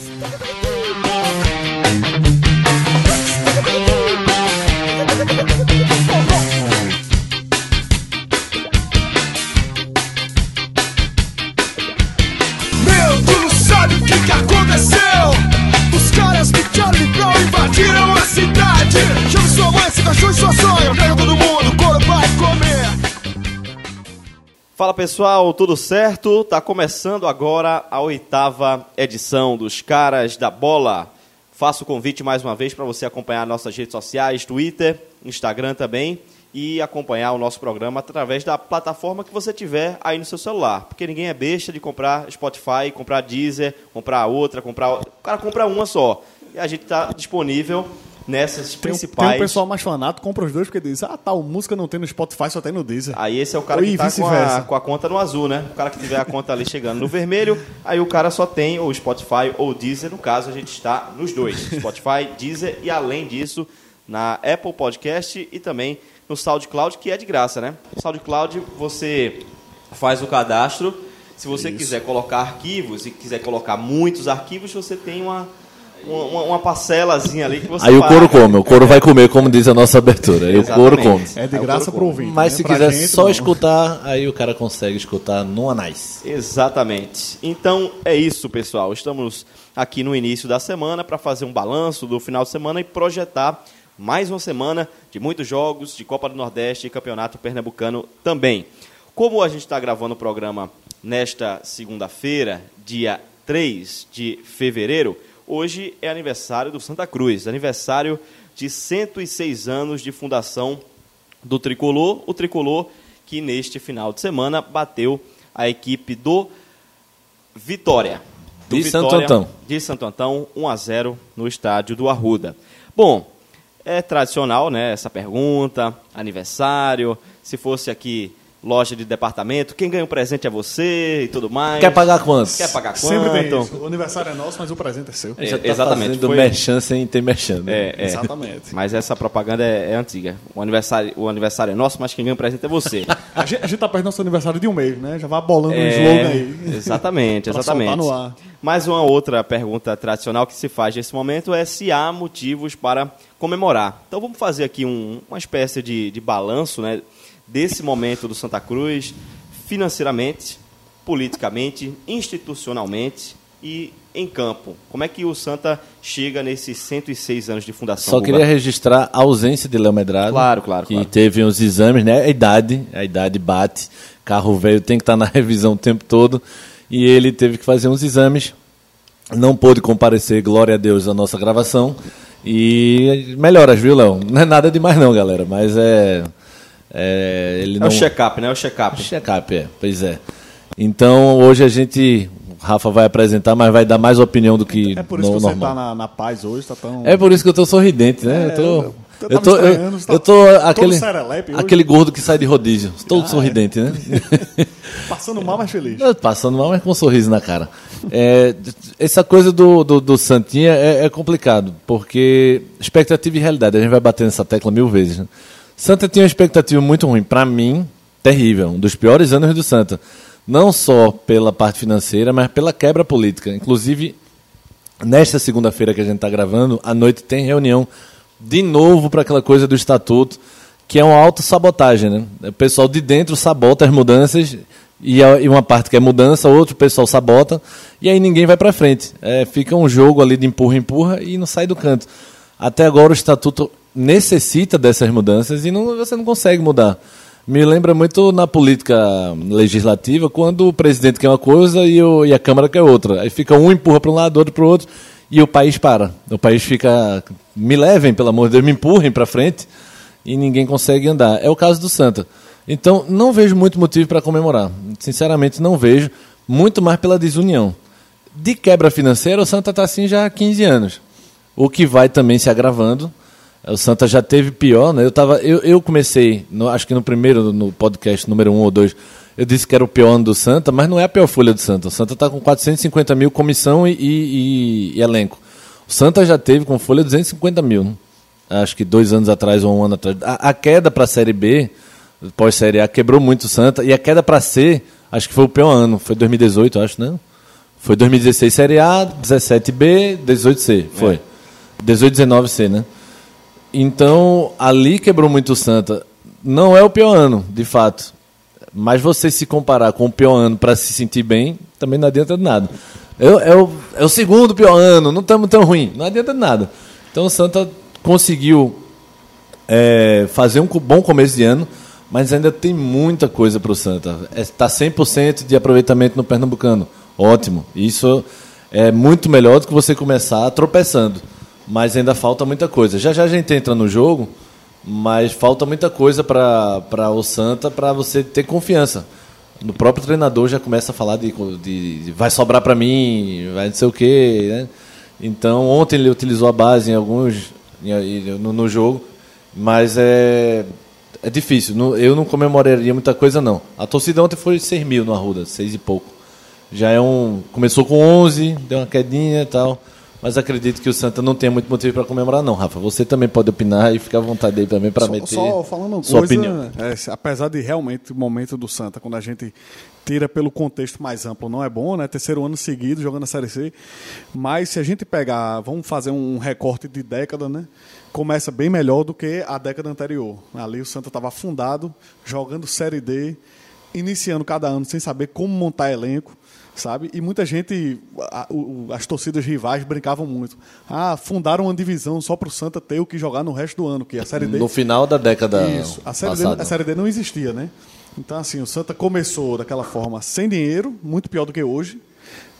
Meu, Fala pessoal, tudo certo? Tá começando agora a oitava edição dos Caras da Bola. Faço o convite mais uma vez para você acompanhar nossas redes sociais, Twitter, Instagram também, e acompanhar o nosso programa através da plataforma que você tiver aí no seu celular. Porque ninguém é besta de comprar Spotify, comprar Deezer, comprar outra, comprar. O cara compra uma só. E a gente está disponível nessas Tem, principais. tem um pessoal mais fanático, compra os dois porque diz, ah, tal música não tem no Spotify, só tem no Deezer. Aí esse é o cara Ou que tá com a, com a conta no azul, né? O cara que tiver a conta ali chegando no vermelho, aí o cara só tem o Spotify ou o Deezer. No caso, a gente está nos dois. Spotify, Deezer e além disso, na Apple Podcast e também no SoundCloud, que é de graça, né? No SoundCloud você faz o cadastro. Se você quiser colocar arquivos e quiser colocar muitos arquivos, você tem uma, uma, uma parcelazinha ali que você Aí o paga. couro come, o couro vai comer, como diz a nossa abertura. Aí o couro come. É de o graça couro pro come. ouvinte. Mas né? se Pra quiser gente, só não. escutar, aí o cara consegue escutar no Anais. Exatamente. Então é isso, pessoal. Estamos aqui no início da semana para fazer um balanço do final de semana e projetar mais uma semana de muitos jogos, de Copa do Nordeste e Campeonato Pernambucano também. Como a gente está gravando o programa nesta segunda-feira, dia 3 de fevereiro, hoje é aniversário do Santa Cruz, aniversário de 106 anos de fundação do Tricolor, o Tricolor que neste final de semana bateu a equipe do Vitória. Do De Santo Antão. De Santo Antão, 1 a 0 no estádio do Arruda. Bom, é tradicional, né, essa pergunta, aniversário, se fosse aqui loja de departamento, quem ganha o presente é você e tudo mais. Quer pagar quantos? Quer pagar quanto? Sempre tem isso. O aniversário é nosso, mas o presente é seu. É, tá exatamente, fazendo foi- merchan sem ter merchan. né? É, é. Exatamente. Mas essa propaganda é, é antiga. O aniversário, o aniversário é nosso, mas quem ganha o presente é você. A gente, a gente tá perto do nosso aniversário de um mês, né? Já vai bolando um É, slogan aí. Exatamente, exatamente. no ar. Mais uma outra pergunta tradicional que se faz nesse momento é se há motivos para comemorar. Então vamos fazer aqui um- uma espécie de, de balanço né, desse momento do Santa Cruz, financeiramente, politicamente, institucionalmente e em campo. Como é que o Santa chega nesses 106 anos de fundação? Só Guga? queria registrar a ausência de Léo Medrado. Claro, claro, Que claro. teve uns exames, né? A idade, a idade bate. Carro velho tem que estar na revisão o tempo todo. E ele teve que fazer uns exames. Não pôde comparecer, glória a Deus, à nossa gravação. E melhoras, viu, Léo? Não é nada demais não, galera. Mas é... é ele É não... o check-up, né? É o check-up. Check-up, é. Pois é. Então, hoje a gente... O Rafa vai apresentar, mas vai dar mais opinião do que É por isso no que você normal. tá na, na paz hoje, tá tão... É por isso que eu tô sorridente, né? É, eu tô, eu- tô, eu, tá eu tô aquele, aquele gordo que sai de rodízio. Todo sorridente, né? Passando mal, mas feliz. Passando mal, mas com um sorriso na cara. É, essa coisa do, do, do Santinha é, é complicado, porque expectativa e realidade, a gente vai bater nessa tecla mil vezes. Né? Santa tinha uma expectativa muito ruim, pra mim, terrível, um dos piores anos do Santa. Não só pela parte financeira, mas pela quebra política. Inclusive, Nesta segunda-feira que a gente está gravando, à noite tem reunião de novo para aquela coisa do estatuto, que é uma autossabotagem. Né? O pessoal de dentro sabota as mudanças, e, e uma parte que é mudança, outro pessoal sabota, e aí ninguém vai para frente. É, fica um jogo ali de empurra-empurra e não sai do canto. Até agora o estatuto necessita dessas mudanças e não, você não consegue mudar. Me lembra muito na política legislativa, quando o presidente quer uma coisa e, o- e a Câmara quer outra. Aí fica um empurra para um lado, outro para o outro, e o país para. O país fica. Me levem, pelo amor de Deus, me empurrem para frente, e ninguém consegue andar. É o caso do Santa. Então, não vejo muito motivo para comemorar. Sinceramente, não vejo. Muito mais pela desunião. De quebra financeira, o Santa está assim já há 15 anos. O que vai também se agravando. O Santa já teve pior, né? Eu, tava, eu, eu comecei, no- acho que no primeiro, no podcast número 1 um ou 2, eu disse que era o pior ano do Santa, mas não é a pior folha do Santa. O Santa está com 450 mil comissão e, e- e elenco. O Santa já teve com folha 250 mil. né? Acho que dois anos atrás ou um ano atrás. A, a queda para a Série B, pós-Série A, quebrou muito o Santa. E a queda para C, acho que foi o pior ano. Foi 2018, acho, né? Foi 2016 Série A, 17B, 18C. Foi. 18, 19C, né? Então, ali quebrou muito o Santa. Não é o pior ano, de fato. Mas você se comparar com o pior ano para se sentir bem, também não adianta de nada. É, o- é o, é o segundo pior ano, não estamos tão ruim. Não adianta de nada. Então o Santa conseguiu é, fazer um bom começo de ano, mas ainda tem muita coisa para o Santa. Está 100% de aproveitamento no Pernambucano. Ótimo. Isso é muito melhor do que você começar tropeçando. Mas ainda falta muita coisa. Já já a gente entra no jogo, mas falta muita coisa para o Santa para você ter confiança. No próprio treinador já começa a falar de, de- de vai sobrar para mim, vai não sei o quê. Né? Então, ontem ele utilizou a base em alguns no, no jogo, mas é, é difícil. Eu não comemoraria muita coisa, não. A torcida ontem foi 6 mil no Arruda, 6 e pouco. Já é um. Começou com 11, deu uma quedinha e tal. Mas acredito que o Santa não tem muito motivo para comemorar, não, Rafa. Você também pode opinar e fica à vontade aí também para meter só falando sua coisa, opinião. é, apesar de realmente o momento do Santa, quando a gente tira pelo contexto mais amplo, não é bom, né? Terceiro ano seguido jogando a Série C. Mas se a gente pegar, vamos fazer um recorte de década, né? Começa bem melhor do que a década anterior. Ali o Santa estava afundado, jogando Série D, iniciando cada ano sem saber como montar elenco sabe? E muita gente, a- o- as torcidas rivais brincavam muito. Ah, fundaram uma divisão só para o Santa ter o que jogar no resto do ano, que a Série D No final da década isso. A série, D, a série D não existia, né? Então, assim, o Santa começou daquela forma sem dinheiro, muito pior do que hoje,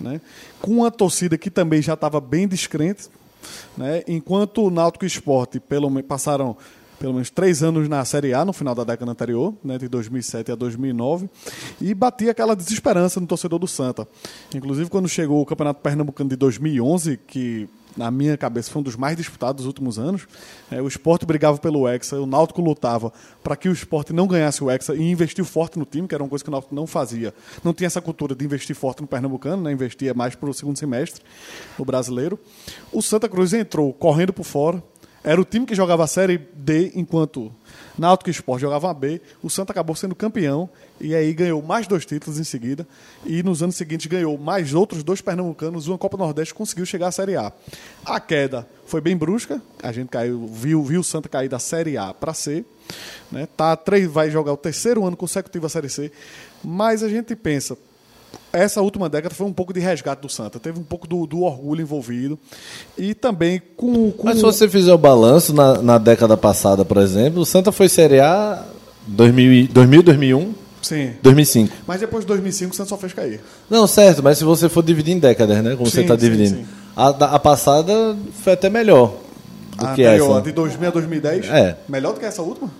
né? com uma torcida que também já estava bem descrente, né? enquanto o Náutico e o Esporte pelo, passaram pelo menos três anos na Série A no final da década anterior, né, de 2007 a 2009, e batia aquela desesperança no torcedor do Santa. Inclusive, quando chegou o Campeonato Pernambucano de 2011, que na minha cabeça foi um dos mais disputados dos últimos anos, é, o Esporte brigava pelo Hexa, o Náutico lutava para que o Esporte não ganhasse o Hexa e investiu forte no time, que era uma coisa que o Náutico não fazia. Não tinha essa cultura de investir forte no Pernambucano, né, investia mais para o segundo semestre, no brasileiro. O Santa Cruz entrou correndo por fora, era o time que jogava a Série D, enquanto Náutico e Sport a B. O Santa acabou sendo campeão e aí ganhou mais dois títulos em seguida. E nos anos seguintes ganhou mais outros dois pernambucanos, uma Copa Nordeste conseguiu chegar à Série A. A queda foi bem brusca, a gente caiu, viu, viu o Santa cair da Série A para C. Né? Tá, três, vai jogar o terceiro ano consecutivo a Série C. Mas a gente pensa, essa última década foi um pouco de resgate do Santa. Teve um pouco do, do orgulho envolvido. E também com. com Mas se você fizer o balanço na, na década passada, por exemplo, o Santa foi Série A 2000, e- 2000 2001, Sim. 2005. Mas depois de 2005 o Santa só fez cair. Não, certo, mas se você for dividir em décadas, né? Como você Sim, está sim, dividindo. sim. A, da- a passada foi até melhor do A que a essa. de 2000 a 2010? É. Melhor do que essa última?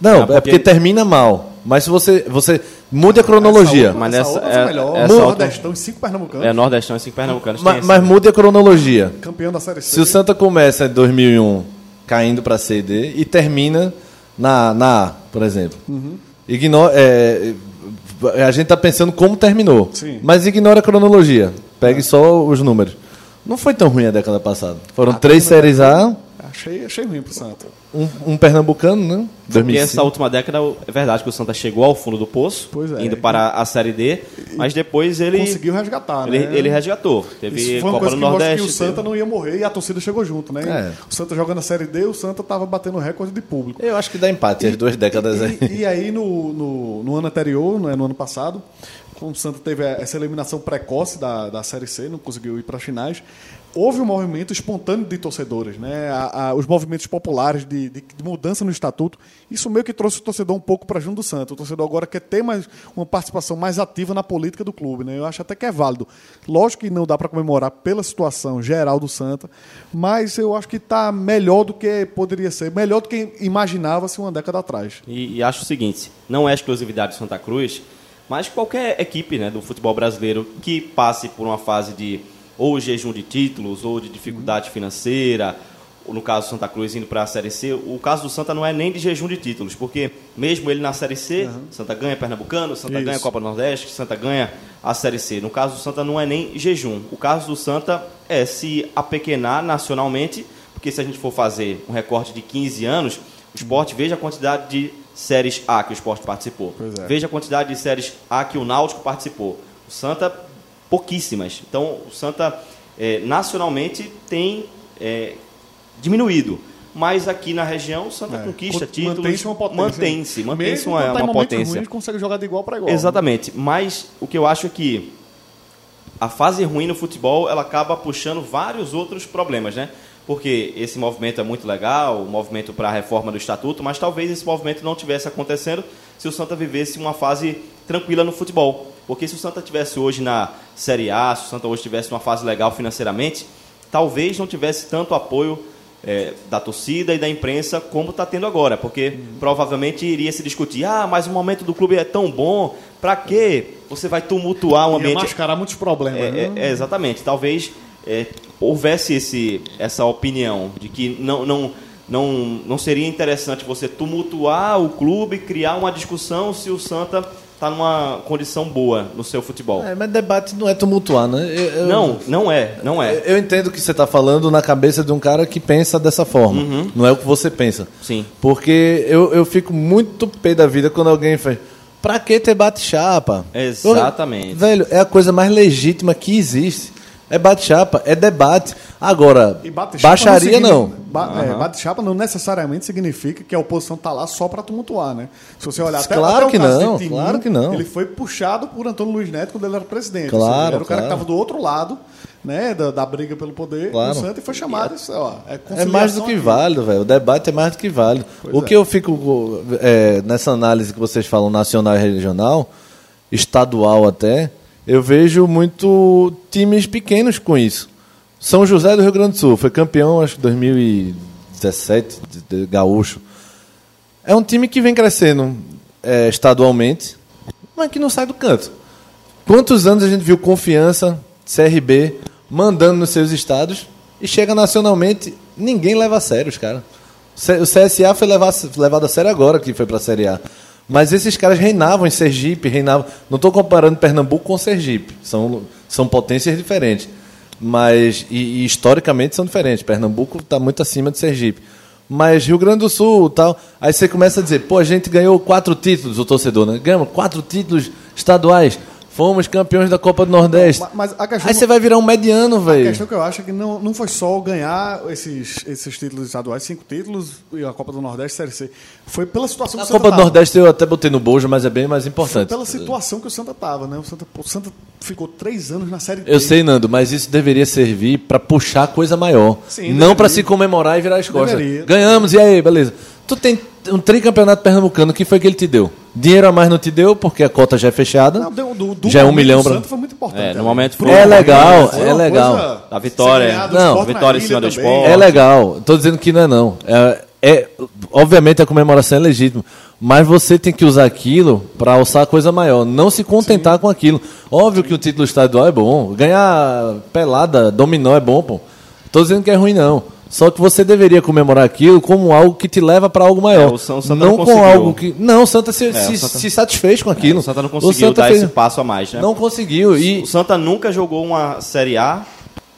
Não, é porque porque- termina mal. Mas se você, você muda a cronologia. Essa Mas essa essa- outra foi é- melhor. essa Nordestão, em cinco pernambucanos. É, Nordestão e cinco pernambucanos. Ma- mas, muda a cronologia. Campeão da Série C. Se o Santa começa em 2001 caindo para C e D e termina na, na A, por exemplo. Ignora, é, a gente está pensando como terminou. Sim. Mas ignora a cronologia. Pegue só os números. Não foi tão ruim a década passada. Foram três séries A, Achei, achei ruim pro Santa. um, um pernambucano, né? Porque 2005. essa última década é verdade que o Santa chegou ao fundo do poço, Pois é. indo para a Série D, mas depois ele Conseguiu resgatar, ele, né? ele resgatou. Teve Isso foi uma Copa coisa do que Nordeste. que o Santa teve- não ia morrer e a torcida chegou junto, né? É. O Santa jogando a Série D, o Santa tava batendo recorde de público. Eu acho que dá empate as duas décadas aí. E, e aí, no, no, no ano anterior, né, no ano passado, como o Santa teve essa eliminação precoce da, da Série C, não conseguiu ir para as finais, houve um movimento espontâneo de torcedores, né? A- a- os movimentos populares de, de- de mudança no estatuto. Isso meio que trouxe o torcedor um pouco para junto do Santa. O torcedor agora quer ter mais, uma participação mais ativa na política do clube. Né? Eu acho até que é válido. Lógico que não dá para comemorar pela situação geral do Santa, mas eu acho que está melhor do que poderia ser, melhor do que imaginava-se uma década atrás. E, e acho o seguinte, não é exclusividade de Santa Cruz, mas qualquer equipe né, do futebol brasileiro que passe por uma fase de ou jejum de títulos, ou de dificuldade financeira, ou no caso do Santa Cruz indo para a Série C, o caso do Santa não é nem de jejum de títulos, porque mesmo ele na Série C, Santa ganha Pernambucano, Santa Isso. ganha Copa Nordeste, Santa ganha a Série C. No caso do Santa não é nem jejum. O caso do Santa é se apequenar nacionalmente, porque se a gente for fazer um recorte de 15 anos, o esporte veja a quantidade de séries A que o esporte participou. É. Veja a quantidade de séries A que o Náutico participou. O Santa pouquíssimas. Então, o Santa, é, nacionalmente, tem é, diminuído. Mas aqui na região, o Santa É. conquista Con- títulos. Mantém-se uma potência. Mantém-se, mantém-se Mesmo uma, tá uma potência. ruins, consegue jogar de igual para igual. Exatamente. Mas o que eu acho é que a fase ruim no futebol ela acaba puxando vários outros problemas, né? Porque esse movimento é muito legal, o movimento para a reforma do estatuto, mas talvez esse movimento não tivesse acontecendo se o Santa vivesse uma fase tranquila no futebol. Porque se o Santa tivesse hoje na Série A, se o Santa hoje tivesse uma fase legal financeiramente, talvez não tivesse tanto apoio é, da torcida e da imprensa como está tendo agora, porque provavelmente iria se discutir, ah, mas o momento do clube é tão bom, para que você vai tumultuar o Ia ambiente? mascarar muitos problemas. É, né? é, é, exatamente. Talvez é, houvesse esse, essa opinião de que não, não, não, não seria interessante você tumultuar o clube, criar uma discussão se o Santa está numa condição boa no seu futebol. É, mas debate não é tumultuar, né? Eu- eu- Não, não é, não é. Eu entendo o que você está falando na cabeça de um cara que pensa dessa forma. Não é o que você pensa. Sim. Porque eu, eu fico muito pé da vida quando alguém faz. Pra que ter bate-chapa? Exatamente. Velho, é a coisa mais legítima que existe. É bate-chapa, é debate. Agora, E bate-chapa baixaria não. Ba é, bate-chapa não necessariamente significa que a oposição está lá só para tumultuar, né? Se você olhar até, Claro até o que caso não, claro que não. Ele foi puxado por Antônio Luiz Neto quando ele era presidente. Claro, seja, era o cara claro. que estava do outro lado, né? Da, da briga pelo poder Claro. do Santa e foi chamado. Isso, ó, é, É mais do que aqui. válido, velho. O debate é mais do que válido. o é. que eu fico é, nessa análise que vocês falam nacional e regional, estadual até, eu vejo muito times pequenos com isso. São José do Rio Grande do Sul foi campeão, acho que 2017, de, de gaúcho. É um time que vem crescendo é, estadualmente, mas que não sai do canto. Quantos anos a gente viu confiança, CRB, mandando nos seus estados e chega nacionalmente, ninguém leva a sério os caras. O CSA foi levar- levado a sério agora que foi para a Série A. Mas esses caras reinavam em Sergipe, reinavam. Não estou comparando Pernambuco com Sergipe, são, são potências diferentes. Mas, e, e historicamente são diferentes. Pernambuco está muito acima de Sergipe. Mas Rio Grande do Sul tal. Aí você começa a dizer, pô, a gente ganhou quatro títulos, o torcedor, né? Ganhamos quatro títulos estaduais. Fomos campeões da Copa do Nordeste. Ma- Mas a questão Aí você vai virar um mediano, A velho. questão que eu acho é que não, não foi só ganhar esses, esses títulos estaduais, cinco títulos, e a Copa do Nordeste, Série C. Foi pela situação A que o Santa Copa do tava. Nordeste eu até botei no bojo, mas é bem mais Foi importante. pela situação que o Santa tava, né? O Santa, o Santa ficou três anos na Série Eu D. sei, Nando, mas isso deveria servir pra puxar coisa maior. Sim, não pra se comemorar e virar as costas. Deveria. Ganhamos, e aí, beleza. Tu tem um tricampeonato pernambucano, o que foi que ele te deu? Dinheiro a mais não te deu, porque a cota já é fechada. Não, deu- do, do já é um milhão pra... Foi muito importante. É, no né? momento foi. É legal, é legal. Da vitória, não, na vitória em cima do esporte. É legal, tô dizendo que não é não. É, é- obviamente a comemoração é legítima, mas você tem que usar aquilo para alçar coisa maior, não se contentar com aquilo. Óbvio que o título estadual é bom, ganhar pelada, dominó é bom, pô. Tô dizendo que é ruim não. Só que você deveria comemorar aquilo como algo que te leva para algo maior. É, o São- Santa não não com conseguiu. algo que. Não, o Santa se, o se, Santa- se satisfez com aquilo. O Santa não O conseguiu Santa dar fez- esse passo a mais, né? Não conseguiu. E O Santa nunca jogou uma Série A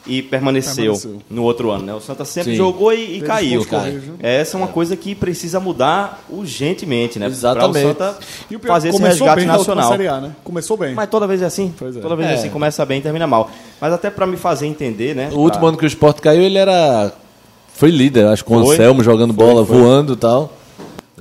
e permaneceu, Permaneceu. no outro ano, né? O Santa sempre Sim. jogou e, e caiu. corridos, né? Essa é uma coisa que precisa mudar urgentemente, né? Exatamente. Para o Santa E o pior, fazer esse resgate bem na nacional. Série A, né? Começou bem. Mas toda vez é assim. Pois é. Toda vez é. É. assim, começa bem e termina mal. Mas até para me fazer entender, né? O último pra- ano que o Sport caiu, ele era. Foi líder, acho, com o Foi. Anselmo jogando bola, foi. voando e tal.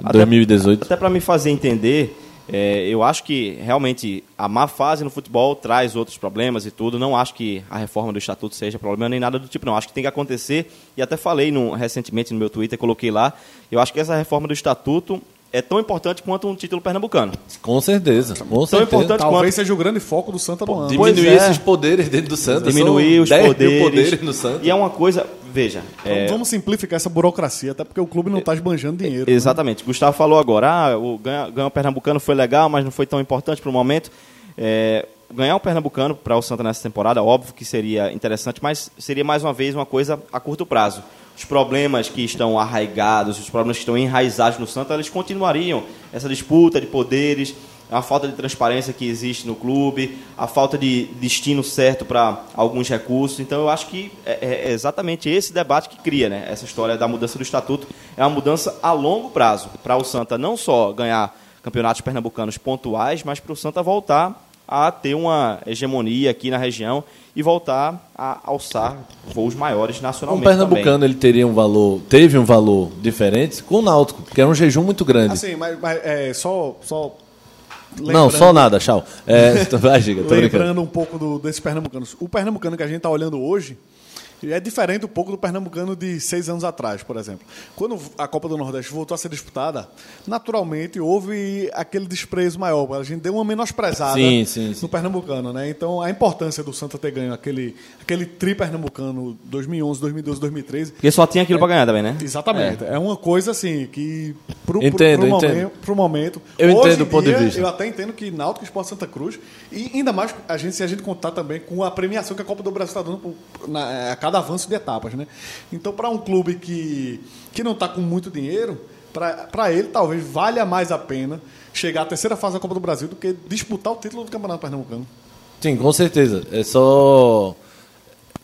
Até- 2018. Até para me fazer entender, é, eu acho que realmente a má fase no futebol traz outros problemas e tudo. Não acho que a reforma do estatuto seja problema nem nada do tipo, não. Acho que tem que acontecer. E até falei no- recentemente no meu Twitter, coloquei lá. Eu acho que essa reforma do estatuto é tão importante quanto um título pernambucano. Com certeza. Com certeza. importante Talvez quanto- seja o grande foco do Santa no ano. Diminuir é. esses poderes dentro do Santos. Diminuir São os 10 mil poderes. poderes no Santos. E é uma coisa, veja, Então, é, Vamos simplificar essa burocracia, até porque o clube não está esbanjando dinheiro. né? Exatamente. Gustavo falou agora, ah, o ganhar, ganhar o Pernambucano foi legal, mas não foi tão importante para o momento. É, ganhar o Pernambucano para o Santa nessa temporada, óbvio que seria interessante, mas seria mais uma vez uma coisa a curto prazo. Os problemas que estão arraigados, os problemas que estão enraizados no Santa, eles continuariam. Essa disputa de poderes, a falta de transparência que existe no clube, a falta de destino certo para alguns recursos. Então, eu acho que é, é exatamente esse debate que cria né? essa história da mudança do estatuto. É uma mudança a longo prazo para o Santa não só ganhar campeonatos pernambucanos pontuais, mas para o Santa voltar a ter uma hegemonia aqui na região e voltar a alçar voos maiores O nacionalmente Pernambucano ele teria um valor, teve um valor diferente com o Náutico, porque era um jejum muito grande. Assim, mas, mas é, só, só Não, lembrando- só nada, tchau. É, vai, Giga, tô brincando. Lembrando um pouco do, desses pernambucanos. O pernambucano que a gente está olhando hoje é diferente um pouco do pernambucano de seis anos atrás, por exemplo. Quando a Copa do Nordeste voltou a ser disputada, naturalmente houve aquele desprezo maior. A gente deu uma menosprezada Sim, sim, sim. no pernambucano, né? Então, a importância do Santa ter ganho aquele, aquele tri pernambucano 2011, 2012, 2013 Porque só tinha aquilo pra ganhar também, né? Exatamente. É. uma coisa assim que pro, pro- Entendo, pro, entendo. momento, pro momento. Eu hoje entendo o ponto de dia, vista. Eu até entendo que Náutico Esporte Santa Cruz e ainda mais a gente se a gente contar também com a premiação que a Copa do Brasil está dando por- na- a cada avanço de etapas, né? Então, para um clube que que não está com muito dinheiro, para ele talvez valha mais a pena chegar à terceira fase da Copa do Brasil do que disputar o título do Campeonato Pernambucano. Sim, com certeza. É só.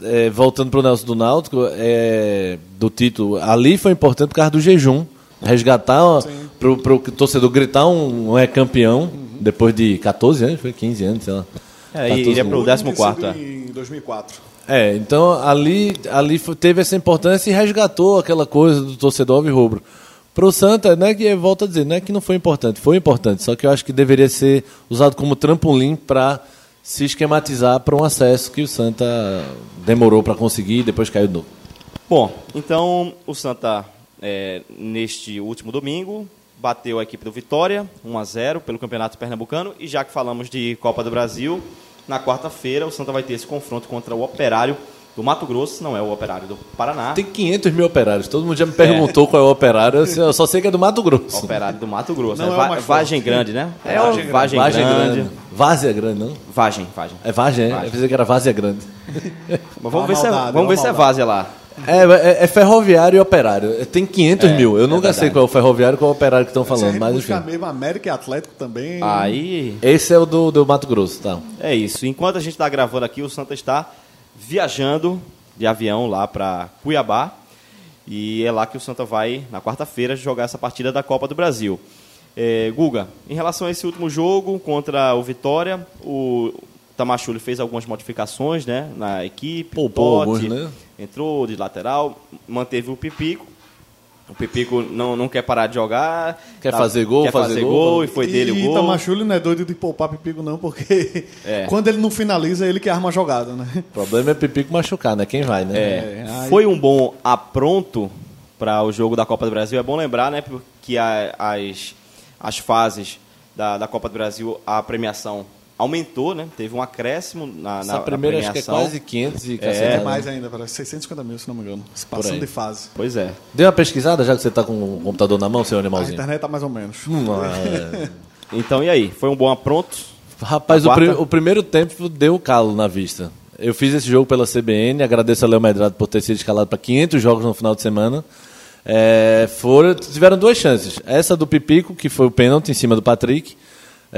é, voltando para o Nelson do Náutico, é, do título, ali foi importante por causa do jejum. Resgatar para o torcedor gritar um, um é campeão depois de 14 anos, foi 15 anos, sei lá. É, e 14 iria anos. pro O último 14º, tinha é. sido Em 2004. É, então ali, ali teve essa importância e resgatou aquela coisa do torcedor alvirrubro. Pro Santa, não é que, volto a dizer, não é que não foi importante, foi importante, só que eu acho que deveria ser usado como trampolim para se esquematizar para um acesso que o Santa demorou para conseguir e depois caiu novo. Bom, então o Santa, é, neste último domingo, bateu a equipe do Vitória, 1 a 0 pelo Campeonato Pernambucano. E já que falamos de Copa do Brasil, na quarta-feira o Santa vai ter esse confronto contra o Operário do Mato Grosso, não é o Operário do Paraná. Tem 500 mil operários, todo mundo já me perguntou qual é o operário, eu só sei que é do Mato Grosso. Operário do Mato Grosso. Não é é o Va- Vagem. Grande, né? É Vagem o Grande. Vagem Vagem Grande. grande. Várzea grande, não? Vagem, Vagem. É Vagem, é? Vagem. Eu pensei que era Várzea grande. Mas vamos ver se é, maldade, vamos ver se é maldade. Várzea lá. É, é, é ferroviário e operário. Tem 500 mil. Eu nunca é sei verdade. qual é o ferroviário e qual é o operário que estão a falando, mas enfim. mesmo América e Atlético também. Aí Esse é o do, do Mato Grosso, tá? É isso. Enquanto a gente está gravando aqui, o Santa está viajando de avião lá para Cuiabá. E é lá que o Santa vai, na quarta-feira, jogar essa partida da Copa do Brasil. É, Guga, em relação a esse último jogo contra o Vitória, o Tamachule fez algumas modificações né, na equipe. Poupou o Totti alguns, né? Entrou de lateral, manteve o Pipico. O Pipico não, não quer parar de jogar. Quer fazer gol, quer fazer fazer gol. gol, e foi dele o e gol. Tamachule não é doido de poupar Pipico, não, porque É. quando ele não finaliza, é ele que arma a jogada, né? O problema é Pipico machucar, né? Quem vai, né? É, É, aí- Foi um bom apronto para o jogo da Copa do Brasil. É bom lembrar, né, que a- as, as fases da, da Copa do Brasil, a premiação aumentou, né? Teve um acréscimo na, Essa na, primeira na acho que é quase 500 e É, cacetada. mais ainda, parece 650 mil, se não me engano. Passando de fase. Pois é. Deu uma pesquisada, já que você tá com o computador na mão, seu A animalzinho? internet tá mais ou menos. Hum, é. Então, e aí? Foi um bom apronto? Rapaz, A o, quarta? o primeiro tempo deu calo na vista. Eu fiz esse jogo pela CBN, agradeço a Léo Medrado por ter sido escalado para 500 jogos no final de semana. É, foram, tiveram duas chances. Essa do Pipico, que foi o pênalti em cima do Patrick.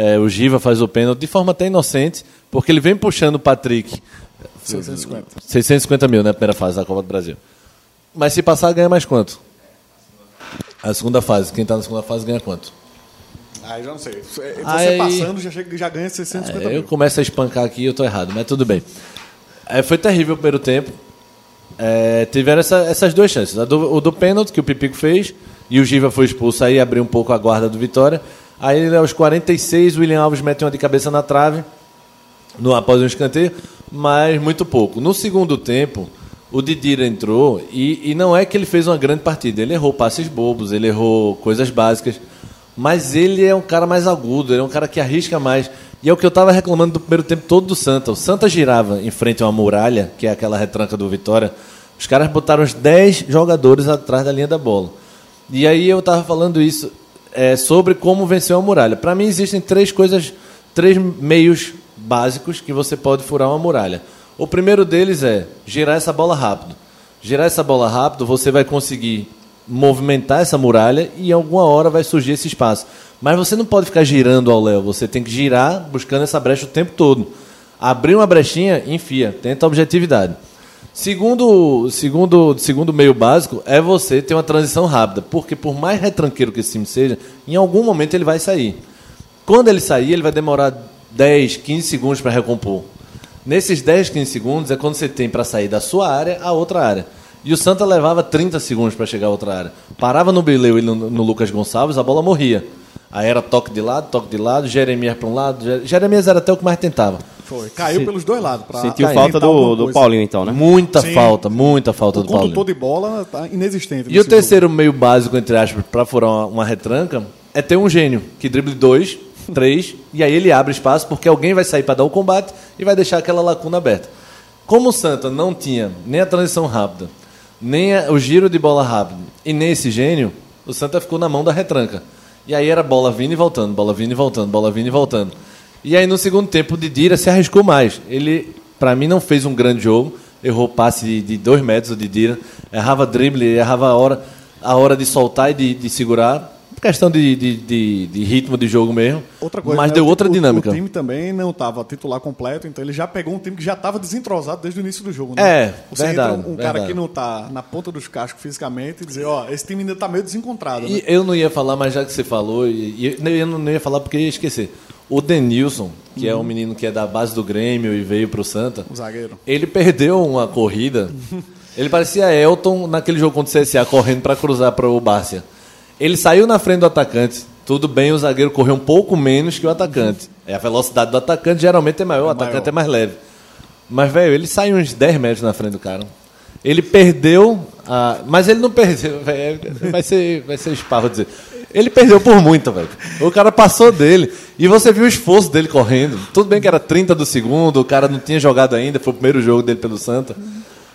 É, o Giva faz o pênalti de forma até inocente, porque ele vem puxando o Patrick. 650. 650 mil na primeira fase da Copa do Brasil. Mas se passar, ganha mais quanto? A segunda fase. Quem está na segunda fase ganha quanto? Aí já não sei. Você Aí- passando já, chega, já ganha 650 É, eu mil. começo a espancar aqui e eu tô errado, mas tudo bem. É, foi terrível o primeiro tempo. É, tiveram essa- essas duas chances. A do- o do pênalti, que o Pipico fez, e o Giva foi expulso, aí abriu um pouco a guarda do Vitória. Aí aos 46, o William Alves mete uma de cabeça na trave, no, após um escanteio, mas muito pouco. No segundo tempo, o Didira entrou e, e não é que ele fez uma grande partida. Ele errou passes bobos, ele errou coisas básicas, mas ele é um cara mais agudo, ele é um cara que arrisca mais. E é o que eu estava reclamando do primeiro tempo todo do Santa. O Santa girava em frente a uma muralha, que é aquela retranca do Vitória. Os caras botaram os 10 jogadores atrás da linha da bola. E aí eu estava falando isso é, sobre como vencer a muralha. Para mim existem três coisas, três meios básicos que você pode furar uma muralha. O primeiro deles é girar essa bola rápido. Girar essa bola rápido, você vai conseguir movimentar essa muralha e em alguma hora vai surgir esse espaço. Mas você não pode ficar girando ao léu, você tem que girar buscando essa brecha o tempo todo. Abrir uma brechinha, enfia, tenta a objetividade. Segundo, segundo, segundo meio básico é você ter uma transição rápida, porque por mais retranqueiro que esse time seja, em algum momento ele vai sair. Quando ele sair, ele vai demorar 10, 15 segundos para recompor. Nesses 10, 15 segundos é quando você tem para sair da sua área a outra área. E o Santa levava 30 segundos para chegar a outra área. Parava no Bileu e no, no Lucas Gonçalves, a bola morria. Aí era toque de lado, toque de lado, Jeremias para um lado. Je- Jeremias era até o que mais tentava. Foi. Caiu pelos dois lados. pra Sentiu falta do, do. Paulinho, então, né? Muita Sim. falta, muita falta O do Paulinho. condutor de bola tá inexistente. E o terceiro meio básico, entre aspas, para furar uma, uma retranca, é ter um gênio que drible dois, três, e aí ele abre espaço porque alguém vai sair para dar o combate e vai deixar aquela lacuna aberta. Como o Santa não tinha nem a transição rápida, nem a- o giro de bola rápido e nem esse gênio, o Santa ficou na mão da retranca. E aí era bola vindo e voltando, bola vindo e voltando, bola vindo e voltando. E aí no segundo tempo o Didira se arriscou mais. Ele, para mim, não fez um grande jogo. Errou passe de, de dois metros o Didira. Errava drible, errava a hora, a hora de soltar e de, de segurar. Questão de, de, de- ritmo de jogo mesmo. Outra coisa, mas né? deu O- outra o- dinâmica. O time também não estava titular completo, então ele já pegou um time que já estava desentrosado desde o início do jogo. Né? É, Você verdade, entra um, um cara verdade. que não está na ponta dos cascos fisicamente e dizer, ó, esse time ainda está meio desencontrado. né? Eu não ia falar, mas já que você falou, e, eu não ia falar porque ia esquecer. O Denilson, que é um menino que é da base do Grêmio e veio pro Santa, O zagueiro. ele perdeu uma corrida. Ele parecia Elton naquele jogo contra o CSA, correndo para cruzar para o Bárcia. Ele saiu na frente do atacante. Tudo bem, o zagueiro correu um pouco menos que o atacante. É, a velocidade do atacante geralmente é maior, o atacante maior. é mais leve. Mas, velho, ele saiu uns 10 metros na frente do cara. Ele perdeu. A... Mas ele não perdeu. velho, Vai ser, vai ser esparro dizer. Ele perdeu por muito, velho. O cara passou dele. E você viu o esforço dele correndo. Tudo bem que era 30 do segundo, o cara não tinha jogado ainda, foi o primeiro jogo dele pelo Santa.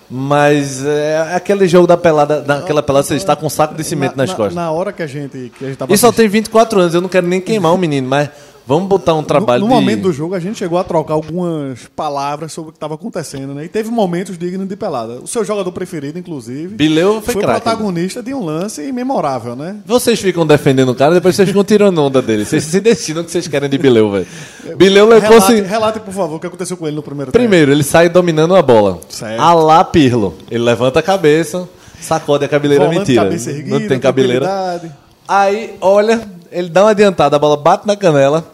Mas é aquele jogo da pelada, daquela pelada, você está com um saco de cimento na, nas na- costas. Na hora que a gente que a gente tava E só assistindo- tem 24 anos, eu não quero nem queimar o menino, mas vamos botar um trabalho no, de... no momento do jogo, a gente chegou a trocar algumas palavras sobre o que estava acontecendo, né? E teve momentos dignos de pelada. O seu jogador preferido, inclusive, Bileu foi craque. protagonista de um lance memorável, né? Vocês ficam defendendo o cara, depois vocês ficam tirando onda dele. Vocês se decidam o que vocês querem de Bileu, velho. Bileu levou Relate, assim... relate, por favor, o que aconteceu com ele no primeiro tempo. Primeiro, ele sai dominando a bola. Certo. A lá Pirlo. Ele levanta a cabeça, sacode a cabeleira, Volante, mentira. erguida, não tem cabeleira. Aí, olha, ele dá uma adiantada, a bola bate na canela,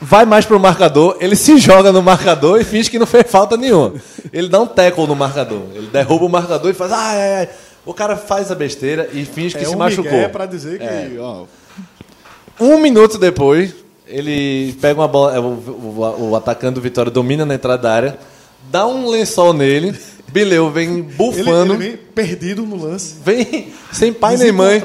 vai mais pro marcador, ele se joga no marcador e finge que não fez falta nenhuma. Ele dá um tackle no marcador. Ele derruba o marcador e faz, ai, ai, ai. O cara faz a besteira e finge que É se um machucou. migué pra dizer que... É. ó, Um minuto depois, ele pega uma bola, é, o, o- o atacante do Vitória domina na entrada da área, dá um lençol nele, Bileu vem ele, bufando, ele vem perdido no lance. vem sem pai nem mãe.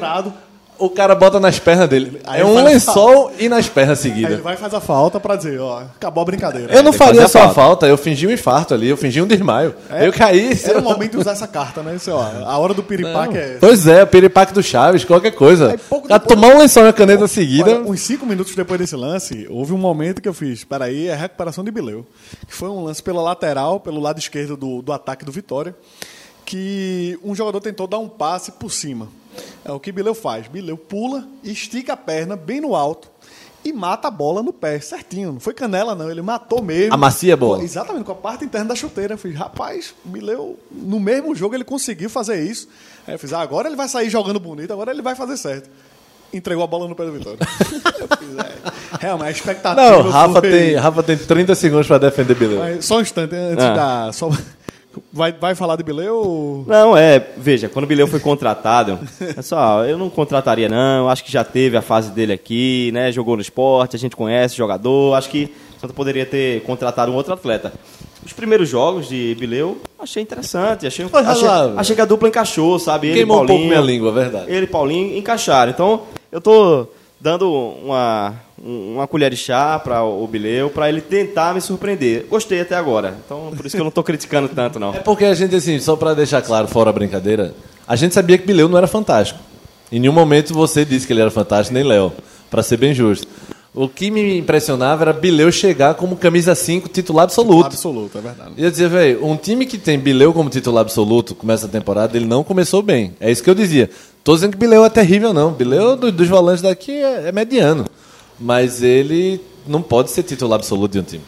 O cara bota nas pernas dele. Aí é um lençol e nas pernas Aí ele vai e faz a falta pra dizer, ó, acabou a brincadeira. Eu não faria fazer só a falta, eu fingi um infarto ali, eu fingi um desmaio. É, eu caí. Era o momento de usar essa carta, né? Isso, ó, a hora do piripaque é... Pois é, o piripaque do Chaves, qualquer coisa. Aí, pouco depois- tomar um lençol na caneta seguida. Olha, uns cinco minutos depois desse lance, houve um momento que eu fiz, peraí, é recuperação de Bileu. Que foi um lance pela lateral, pelo lado esquerdo do, do ataque do Vitória, que um jogador tentou dar um passe por cima. É o que Bileu faz. Bileu pula, estica a perna bem no alto e mata a bola no pé, certinho. Não foi canela, não. Ele matou mesmo. Amacia a bola. Exatamente, com a parte interna da chuteira. Eu fiz, rapaz, Bileu, no mesmo jogo ele conseguiu fazer isso. Aí eu fiz, ah, agora ele vai sair jogando bonito, agora ele vai fazer certo. Entregou a bola no pé do Vitória. é, realmente, a expectativa Não, Rafa foi- tem, Rafa tem 30 segundos pra defender Bileu. Mas só um instante, antes Ah. da... Só... Vai, vai falar de Bileu ou... Não, é, veja, quando o Bileu foi contratado, pessoal, eu não contrataria não, acho que já teve a fase dele aqui, né, jogou no esporte, a gente conhece o jogador, acho que o Santa poderia ter contratado um outro atleta. Os primeiros jogos de Bileu, achei interessante, achei, Mas achei, achei que a dupla encaixou, sabe? Ele e Queimou um pouco Paulinho, minha língua, é verdade. Ele e Paulinho encaixaram, então eu tô dando uma, um- uma colher de chá para o Bileu, para ele tentar me surpreender. Gostei até agora, então por isso que eu não tô criticando tanto não. É porque a gente, assim, só pra deixar claro, fora a brincadeira, a gente sabia que Bileu não era fantástico. Em nenhum momento você disse que ele era fantástico, nem Léo, pra ser bem justo. O que me impressionava era Bileu chegar como camisa 5 titular absoluto. Absoluto, é verdade. E eu dizia, velho, um time que tem Bileu como titular absoluto, começa a temporada, ele não começou bem. É isso que eu dizia. Tô dizendo que Bileu é terrível, não. Bileu do- dos volantes daqui é, é mediano. Mas ele não pode ser titular absoluto de um time.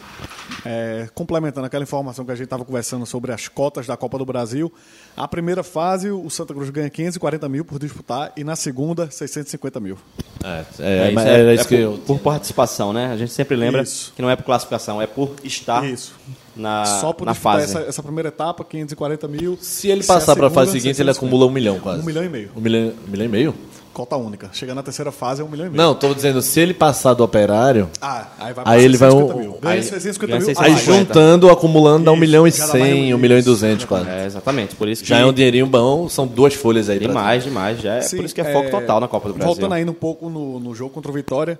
É, complementando aquela informação que a gente estava conversando sobre as cotas da Copa do Brasil, a primeira fase o Santa Cruz ganha 540 mil por disputar e na segunda 650 mil. É, É, é, isso é- era é isso que por, eu. por participação, né? A gente sempre lembra Isso. que não é por classificação, é por estar Isso. na, Só por na disputar fase. essa, essa primeira etapa, 540 mil. Se ele passar para a fase seguinte, ele 650. acumula um milhão quase. Um milhão e meio. Um milhão, um milhão e meio? Cota única. Chegando na terceira fase é um milhão e meio. Não, tô dizendo, se ele passar do operário, Ah, aí vai Aí ele vai 650 um- mil. Ganha aí- 650 ganha mil. 650. aí juntando, acumulando, dá um Isso, milhão e já dá mais cem, um- um milhão e isso, duzentos quase. É, exatamente. Por isso que Já é um dinheirinho bom, são duas folhas aí. pra demais, demais. Já é, Sim, por isso que é foco total na Copa do Brasil. Voltando ainda um pouco no, no jogo contra o Vitória,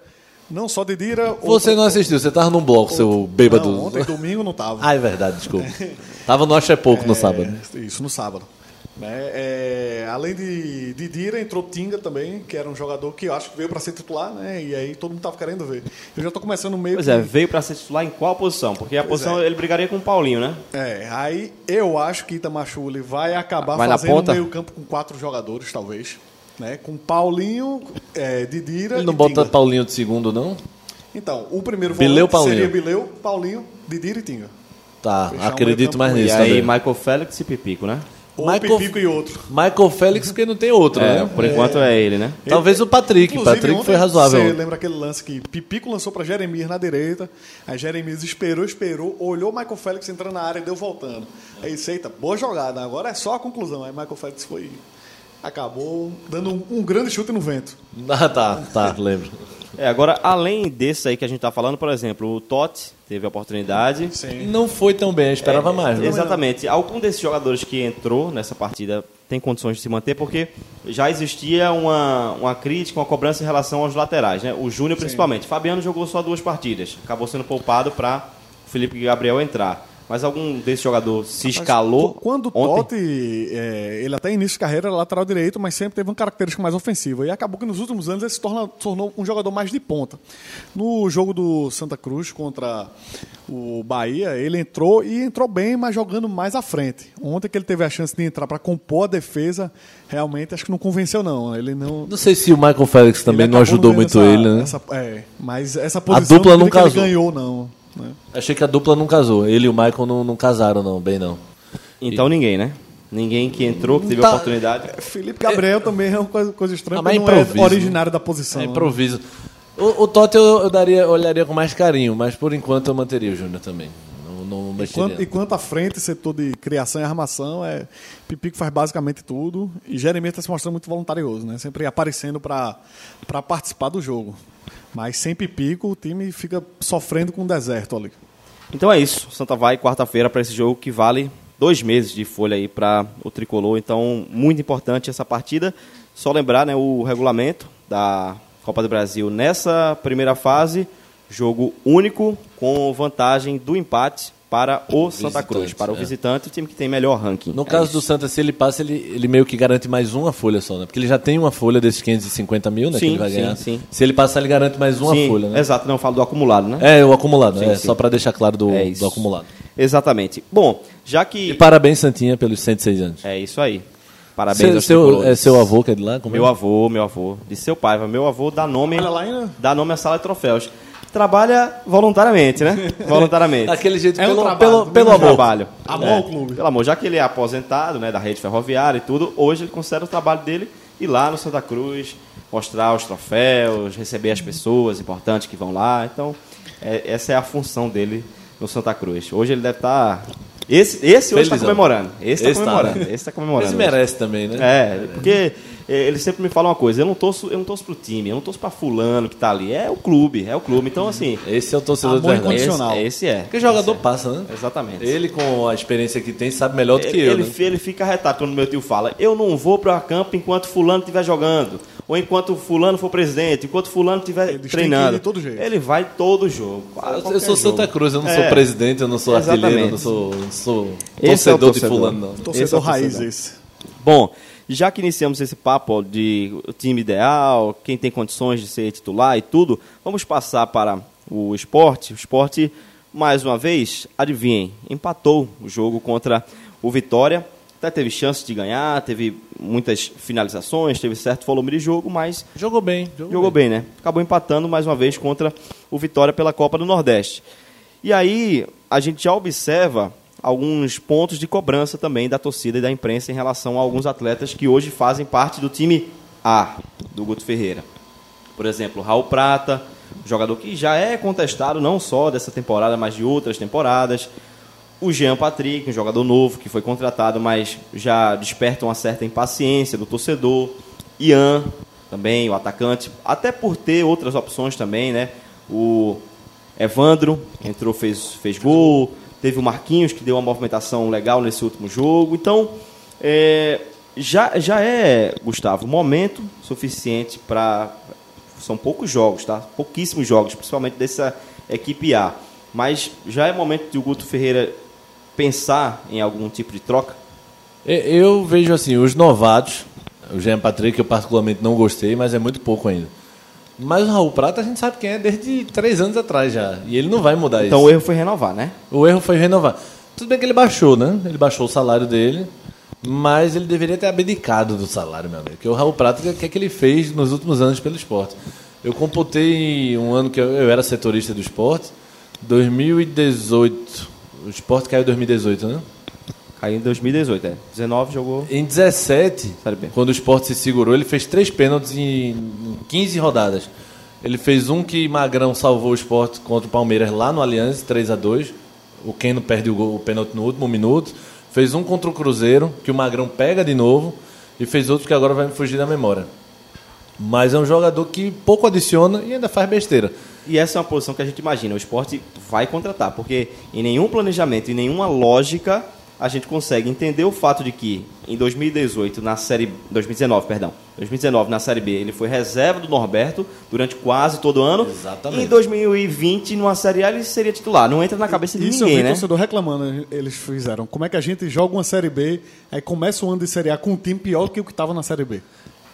não só Didira... Você outro- não assistiu, você tava num bloco, seu bêbado. Não, ontem, domingo, não tava. Ah, é verdade, desculpa. Tava no Acho é Pouco no sábado. É, isso, no sábado. Né, é, além de Didira, entrou Tinga também, que era um jogador que eu acho que veio para ser titular, né? E aí todo mundo tava querendo ver. Eu já tô começando meio Pois que... é, veio pra ser titular em qual posição? Porque a Pois posição é. ele brigaria com o Paulinho, né? É, aí eu acho que Itamachule vai acabar Vai fazendo um ponta? meio campo com quatro jogadores, talvez. Né? Com Paulinho, é, Didira Ele não e bota Tinga. Paulinho de segundo, não? Então, o primeiro Bileu, Paulinho. seria Bileu, Paulinho, Didira e Tinga. Tá, Fechar um acredito meio-campo mais nisso e aí, também. Michael Félix e Pipico, né? Ou Michael- Pipico e outro. Michael Félix, porque não tem outro, É, né? por enquanto é ele, né? Talvez o Patrick. Inclusive, Patrick foi razoável. Você lembra aquele lance que Pipico lançou para Jeremias na direita, aí Jeremias esperou, esperou, olhou o Michael Félix entrando na área e deu voltando. Aí disse, eita, boa jogada, agora é só a conclusão. Aí Michael Félix foi, acabou dando um, um grande chute no vento. Ah, tá, tá, lembro. É, agora, além desse aí que a gente tá falando, por exemplo, o Totti teve a oportunidade. Sim. Não foi tão bem, eu esperava mais. né? Exatamente. Algum desses jogadores que entrou nessa partida tem condições de se manter, porque já existia uma, uma crítica, uma cobrança em relação aos laterais, né? O Júnior principalmente. Fabiano jogou só duas partidas. Acabou sendo poupado para o Felipe Gabriel entrar. Mas algum desses jogadores se escalou Mas, Quando o? Totti, é, ele até início de carreira era lateral direito, mas sempre teve uma característica mais ofensiva. E acabou que nos últimos anos ele se torna- tornou um jogador mais de ponta. No jogo do Santa Cruz contra o Bahia, ele entrou e entrou bem, mas jogando mais à frente. Ontem que ele teve a chance de entrar para compor a defesa, realmente acho que não convenceu não. Ele não Não sei se o Michael Félix também não ajudou muito essa- ele, né? essa- é, mas essa posição dupla eu não que ele ganhou não. Né? Achei que a dupla não casou. Ele e o Michael não, não casaram, não, bem não. Então ninguém, né? Ninguém que entrou, que teve Tá. a oportunidade. Felipe Gabriel também é uma coisa, coisa estranha, Ah, mas não improviso, é originário da posição. É né? improviso. O, o Totti eu, eu daria, olharia com mais carinho, mas por enquanto eu manteria o Júnior também. Não, não. Enquanto, enquanto à frente, setor de criação e armação, é Pipico faz basicamente tudo. E Jeremias está se mostrando muito voluntarioso, né? Sempre aparecendo para participar do jogo. Mas sem Pipico, o time fica sofrendo com o deserto ali. Então é isso. Santa vai quarta-feira para esse jogo que vale dois meses de folha aí para o tricolor. Então, muito importante essa partida. Só lembrar né, o regulamento da Copa do Brasil nessa primeira fase: jogo único com vantagem do empate para o Santa Visitante, Cruz, para o é. visitante, o time que tem melhor ranking. No É caso isso. do Santa, se ele passa, ele, ele meio que garante mais uma folha só, né? Porque ele já tem uma folha desses 550 mil, né? que Sim, ele vai sim, ganhar. sim. Se ele passar, ele garante mais uma Sim, folha, né? Exato, não, eu falo do acumulado, né? É, o acumulado, Sim, é, sim. só para deixar claro do, É do acumulado. Exatamente. Bom, já que. E parabéns, Santinha, pelos 106 anos. É isso aí. Parabéns Seu, seu, é seu avô que é de lá? Como Meu é? avô, meu avô, de seu pai, meu avô dá nome, Olha lá ainda. dá nome à sala de troféus. Trabalha voluntariamente, né? voluntariamente. Daquele jeito, É um pelo, trabalho, pelo, pelo amor. trabalho. Amor É, ao clube. Pelo amor, já que ele é aposentado, né, da rede ferroviária e tudo, hoje ele considera o trabalho dele ir lá no Santa Cruz, mostrar os troféus, receber as pessoas importantes que vão lá. Então, é- essa é a função dele no Santa Cruz. Hoje ele deve estar esse, esse hoje está comemorando. Esse está Esse tá, comemorando. né? Esse está comemorando. Hoje. merece também, né? É, porque é, ele sempre me fala uma coisa, eu não torço, eu não torço pro time, eu não torço pra fulano que tá ali, é o clube, é o clube. Então, assim, Esse é o torcedor de Amor verdade. esse, esse é. Porque jogador passa, né? Exatamente. Ele, com a experiência que tem, sabe melhor do que ele, eu. ele, né? ele fica arretado quando meu tio fala, eu não vou para campo enquanto fulano estiver jogando, ou enquanto fulano for presidente, enquanto fulano estiver Eles que treinando. de todo jeito. Ele vai todo jogo. Eu- sou Santa jogo. Cruz, eu não É. sou presidente, eu não sou artilheiro, eu Exatamente. não sou, sou Esse é o torcedor de torcedor. fulano, não. Torcedor Esse é o raiz torcedor. esse. Bom, já que iniciamos esse papo de time ideal, quem tem condições de ser titular e tudo, vamos passar para o esporte. O esporte, mais uma vez, adivinhem, empatou o jogo contra o Vitória. Até teve chance de ganhar, teve muitas finalizações, teve certo volume de jogo, mas Jogou bem. Jogou, Jogou bem, né? Acabou empatando mais uma vez contra o Vitória pela Copa do Nordeste. E aí, a gente já observa alguns pontos de cobrança também da torcida e da imprensa em relação a alguns atletas que hoje fazem parte do time A do Guto Ferreira. Por exemplo, Raul Prata, jogador que já é contestado não só dessa temporada, mas de outras temporadas. O Jean Patrick, um jogador novo que foi contratado, mas já desperta uma certa impaciência do torcedor. Ian, também, o atacante, até por ter outras opções também, né? O Evandro entrou, fez, fez gol. Teve o Marquinhos, que deu uma movimentação legal nesse último jogo. Então, é, já, já é, Gustavo, momento suficiente para. São poucos jogos, tá? Pouquíssimos jogos, principalmente dessa equipe A. Mas já é momento de o Guto Ferreira pensar em algum tipo de troca? E- Eu vejo assim, os novatos, o Jean Patrick eu particularmente não gostei, mas é muito pouco ainda. Mas o Raul Prata a gente sabe quem é desde três anos atrás já. E ele não vai mudar Então isso. o erro foi renovar, né? O erro foi renovar. Tudo bem que ele baixou, né? Ele baixou o salário dele, mas ele deveria ter abdicado do salário, meu amigo. Porque o Raul Prata, o que é que ele fez nos últimos anos pelo esporte? Eu computei um ano que eu era setorista do esporte, 2018. O esporte caiu em 2018, né? Caiu em 2018, é. 19 jogou. Em 17, Série B. quando o esporte se segurou, ele fez três pênaltis em 15 rodadas. Ele fez um que Magrão salvou o esporte contra o Palmeiras lá no Allianz, 3 a 2 O Keno perde o, gol, o pênalti no último minuto. Fez um contra o Cruzeiro, que o Magrão pega de novo. E fez outro que agora vai me fugir da memória. Mas é um jogador que pouco adiciona e ainda faz besteira. E essa é uma posição que a gente imagina, o esporte vai contratar, porque em nenhum planejamento, em nenhuma lógica, a gente consegue entender o fato de que em 2018, na série 2019, perdão, 2019 na série B, ele foi reserva do Norberto durante quase todo o ano. Exatamente. E em 2020, numa série A, ele seria titular. Não entra na cabeça de Isso eu ninguém, vi né? torcedor reclamando, eles fizeram. Como é que a gente joga uma Série B, aí começa o ano de Série A com um time pior do que o que estava na Série B?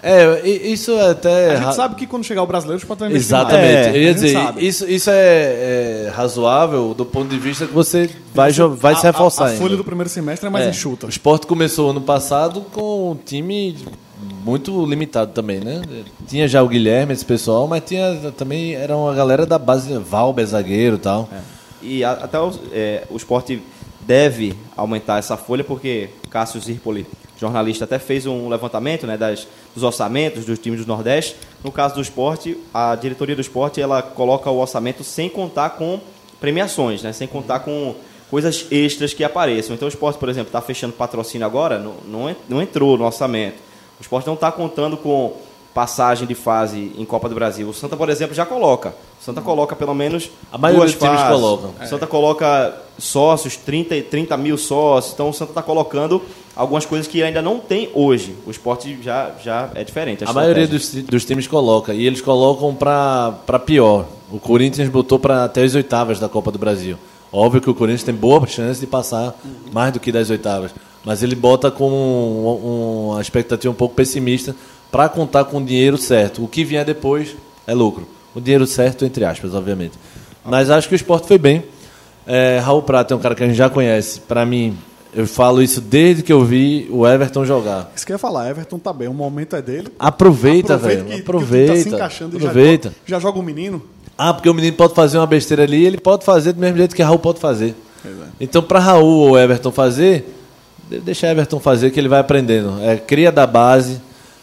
É, e- isso é até. A gente sabe que quando chegar o brasileiro, os patrões investir mais. Exatamente. É, eu ia a gente dizer, sabe. isso, isso é, é razoável do ponto de vista que você vai, vai se A- reforçar A, a ainda. folha do primeiro semestre é mais É, enxuta. O esporte começou ano passado com um time muito limitado também, né? Tinha já o Guilherme, esse pessoal, mas tinha também era uma galera da base, Valber, zagueiro e tal. E a- até o, é, o esporte deve aumentar essa folha, porque Cássio Zirpoli, jornalista, até fez um levantamento né, das, dos orçamentos dos times do Nordeste. No caso do esporte, a diretoria do esporte ela coloca o orçamento sem contar com premiações, né, sem contar com coisas extras que apareçam. Então o esporte, por exemplo, está fechando patrocínio agora, não, não, não entrou no orçamento. O esporte não está contando com passagem de fase em Copa do Brasil. O Santa, por exemplo, já coloca. O Santa coloca pelo menos A maioria duas dos times fases. colocam. O Santa coloca sócios, 30, e- 30 mil sócios. Então o Santa está colocando algumas coisas que ainda não tem hoje. O esporte já, já é diferente. A maioria estratégia. dos, dos times coloca, e eles colocam para pior. O Corinthians botou para até as oitavas da Copa do Brasil. Óbvio que o Corinthians tem boa chance de passar mais do que das oitavas. Mas ele bota com um- uma expectativa um pouco pessimista para contar com o dinheiro certo. O que vier depois é lucro. O dinheiro certo, entre aspas, obviamente. Mas acho que o esporte foi bem. É, Raul Prata é um cara que a gente já conhece. Para mim, eu falo isso desde que eu vi o Everton jogar. Isso que eu ia falar, Everton tá bem, o momento é dele. Aproveita, que- velho. que aproveita. tá se encaixando e já aproveita. joga- Já, joga o menino. Ah, porque o menino pode fazer uma besteira ali, ele pode fazer do mesmo jeito que Raul pode fazer. Então, para Raul ou Everton fazer, de- deixa Everton fazer que ele vai aprendendo. É cria da base,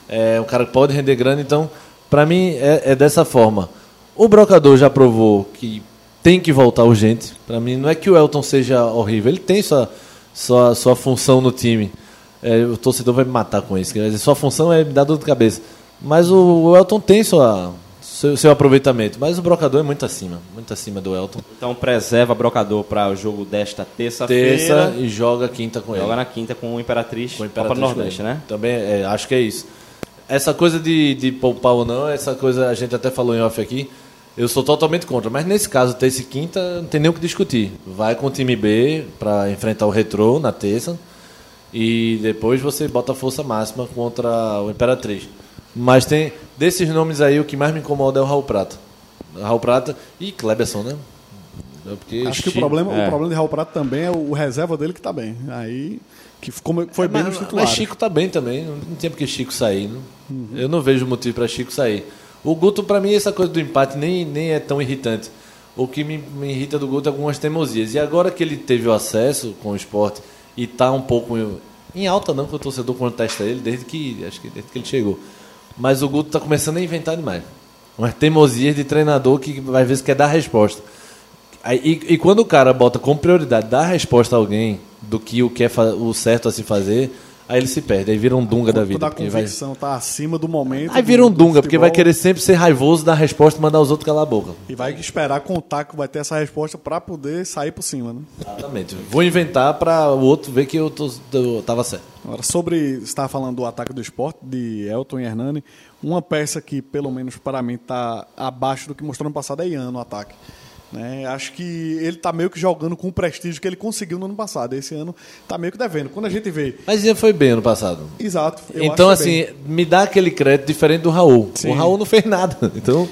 é um cara que pode render grana. Então, para mim é, é dessa forma. O brocador já provou que tem que voltar urgente. Para mim não é que o Elton seja horrível, ele tem sua sua, sua função no time. É, o torcedor vai me matar com isso. Dizer, sua função é me dar dor de cabeça. Mas o, o Elton tem sua, seu, seu aproveitamento. Mas o brocador é muito acima. Muito acima do Elton. Então preserva Brocador para o jogo desta terça-feira. Terça e joga quinta com ele. Joga na quinta com o Imperatriz, com o Copa Imperatriz com Nordeste, né? Também é, acho que é isso. Essa coisa de, de poupar ou não, essa coisa a gente até falou em off aqui. Eu sou totalmente contra, mas nesse caso, terça e quinta, não tem nem o que discutir. Vai com o time B para enfrentar o Retrô na terça e depois você bota a força máxima contra o Imperatriz. Mas tem desses nomes aí, o que mais me incomoda é o Raul Prata. Raul Prata e Kleberson, né? É Porque Acho que o problema, é. o problema de Raul Prato também é o reserva dele que tá bem. Aí, que ficou, foi bem mas, nos titulares. Mas Chico tá bem também, não tem porque Chico sair. Não? Eu não vejo motivo para Chico sair. O Guto, para mim, essa coisa do empate nem, nem é tão irritante. o que me, me irrita do Guto é algumas teimosias. E agora que ele teve o acesso com o esporte e tá um pouco em, alta, não, que o torcedor contesta ele desde que, acho que desde que ele chegou. Mas o Guto tá começando a inventar demais. Umas teimosias de treinador que às vezes quer dar resposta. E, e quando o cara bota como prioridade dar resposta a alguém do que o que é o certo a se fazer, aí ele se perde, aí vira um dunga da vida. Toda a porque vai- convicção tá acima do momento. Aí vira um dunga, porque vai querer sempre ser raivoso, dar resposta e mandar os outros calar a boca. E vai esperar contar que vai ter essa resposta pra poder sair por cima, né? Exatamente. Vou inventar para o outro ver que eu, tô, eu tava certo. Agora, sobre. Você estava falando do ataque do esporte, de Elton e Hernani. Uma peça que, pelo menos para mim, está abaixo do que mostrou no passado é Ian no ataque. Né? Acho que ele está meio que jogando com o prestígio que ele conseguiu no ano passado. Esse ano está meio que devendo. Quando a gente vê. Mas Ian foi bem ano passado. Exato. então, acho assim, bem. me dá aquele crédito diferente do Raul. Sim. O Raul não fez nada. Então,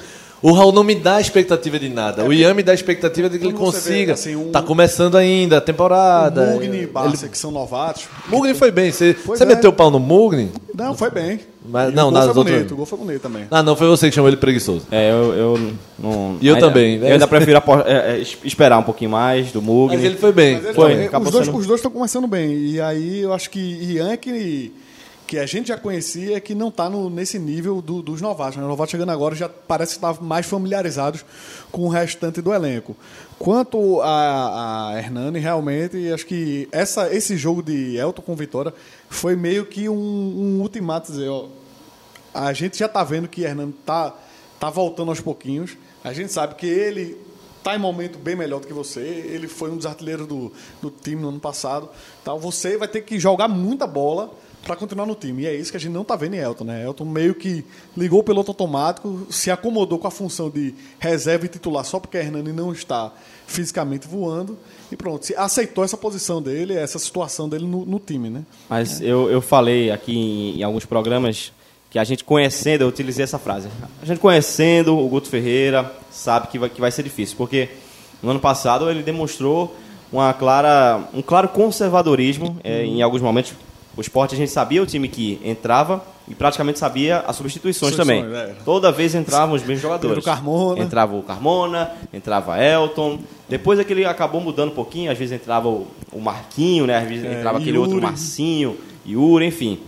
o Raul não me dá expectativa de nada. o Ian me dá expectativa de que ele você vê, consiga. assim, um- Tá começando ainda a temporada. O Mugni e Ele- Barça, que são novatos. Mugni foi bem. Você, você é. meteu o pau no Mugni? Não, foi bem. Mas- E não, o gol nas foi outras- bonito. O gol foi bonito também. Ah, não, foi você que chamou ele preguiçoso. É, eu, eu não. E eu ainda- também. Eu ainda prefiro apo- é, é, es- esperar um pouquinho mais do Mugni. Mas ele foi bem. Ele Foi, também- os, dois, sendo- os dois estão começando bem. E aí eu acho que Ian é que, que a gente já conhecia que não está nesse nível do- dos novatos. Né? Os novatos chegando agora já parece que estavam mais familiarizados com o restante do elenco. Quanto a, a Hernani, realmente, acho que essa, esse jogo de Elton com Vitória foi meio que um, um ultimato dizer, ó, a gente já está vendo que Hernando tá, tá voltando aos pouquinhos. A gente sabe que ele está em momento bem melhor do que você. Ele foi um dos artilheiros do, do time no ano passado. Então você vai ter que jogar muita bola para continuar no time. E é isso que a gente não está vendo em Elton. Né? Elton meio que ligou o piloto automático, se acomodou com a função de reserva e titular só porque Hernani não está fisicamente voando. E pronto, aceitou essa posição dele, essa situação dele no, no time. Né? Mas eu, eu falei aqui em, em alguns programas que a gente conhecendo, eu utilizei essa frase. A gente conhecendo o Guto Ferreira sabe que vai, que vai ser difícil, porque no ano passado ele demonstrou uma clara, um claro conservadorismo é, em alguns momentos. O esporte a gente sabia o time que entrava e praticamente sabia as substituições também. É. Toda vez entravam os mesmos jogadores. Carmona. Entrava o Carmona, entrava Elton. Depois é que ele acabou mudando um pouquinho, às vezes entrava o, Marquinho, né? Às vezes É, entrava aquele outro Yuri. Marcinho, Yuri, enfim.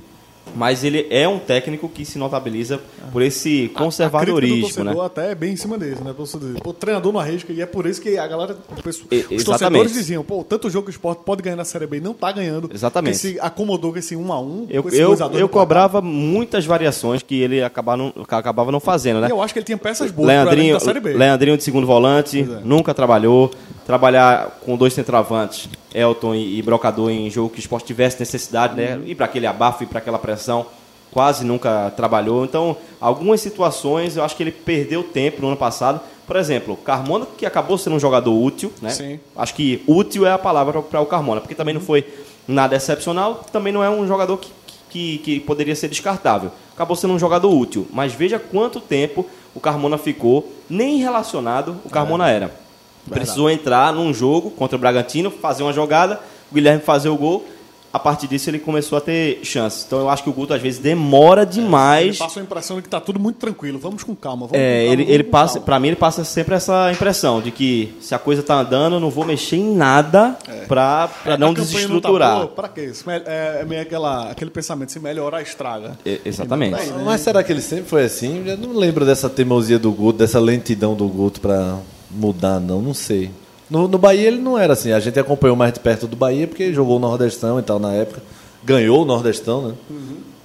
Mas ele é um técnico que se notabiliza por esse A crítica do conservadorismo, né? até é bem em cima desse, né? Pô, O treinador não arrisca, e é por isso que a galera, E- os exatamente. torcedores diziam, pô, tanto jogo que o esporte pode ganhar na Série B e não tá ganhando. Exatamente. Que se acomodou com esse 1 a 1 Eu, com esse eu, 2 a 2 eu placar. cobrava muitas variações que ele acabava não, acabava não fazendo, né? E eu acho que ele tinha peças boas Leandrinho, da Série B. Leandrinho de segundo volante, é. nunca trabalhou. Trabalhar com dois centroavantes, Elton e, e Brocador, em jogo que o esporte tivesse necessidade, né? Uhum. Ir para aquele abafo, ir para aquela pressão, quase nunca trabalhou. Então, algumas situações eu acho que ele perdeu tempo no ano passado. Por exemplo, Carmona, que acabou sendo um jogador útil, né? Sim. Acho que útil é a palavra para o Carmona, porque também não foi nada excepcional, também não é um jogador que, que, que poderia ser descartável. Acabou sendo um jogador útil, mas veja quanto tempo o Carmona ficou, nem relacionado o Carmona era. Precisou entrar num jogo contra o Bragantino, fazer uma jogada, o Guilherme fazer o gol. A partir disso ele começou a ter chances. Então eu acho que o Guto às vezes demora Ele demais. passa a impressão de que tá tudo muito tranquilo. Vamos com calma. Vamos É, com calma, ele, vamos ele com passa, para mim ele passa sempre essa impressão de que se a coisa tá andando, eu não vou mexer em nada pra, pra É, não tá desestruturar. boa, pra quê? É, é meio aquela, aquele pensamento, se melhorar, estraga. E- exatamente. Né? Mas será que ele sempre foi assim? Eu não lembro dessa teimosia do Guto, dessa lentidão do Guto pra mudar, não. Não sei. No, no Bahia ele não era assim. A gente acompanhou mais de perto do Bahia porque jogou o Nordestão e tal na época. Ganhou o Nordestão, né?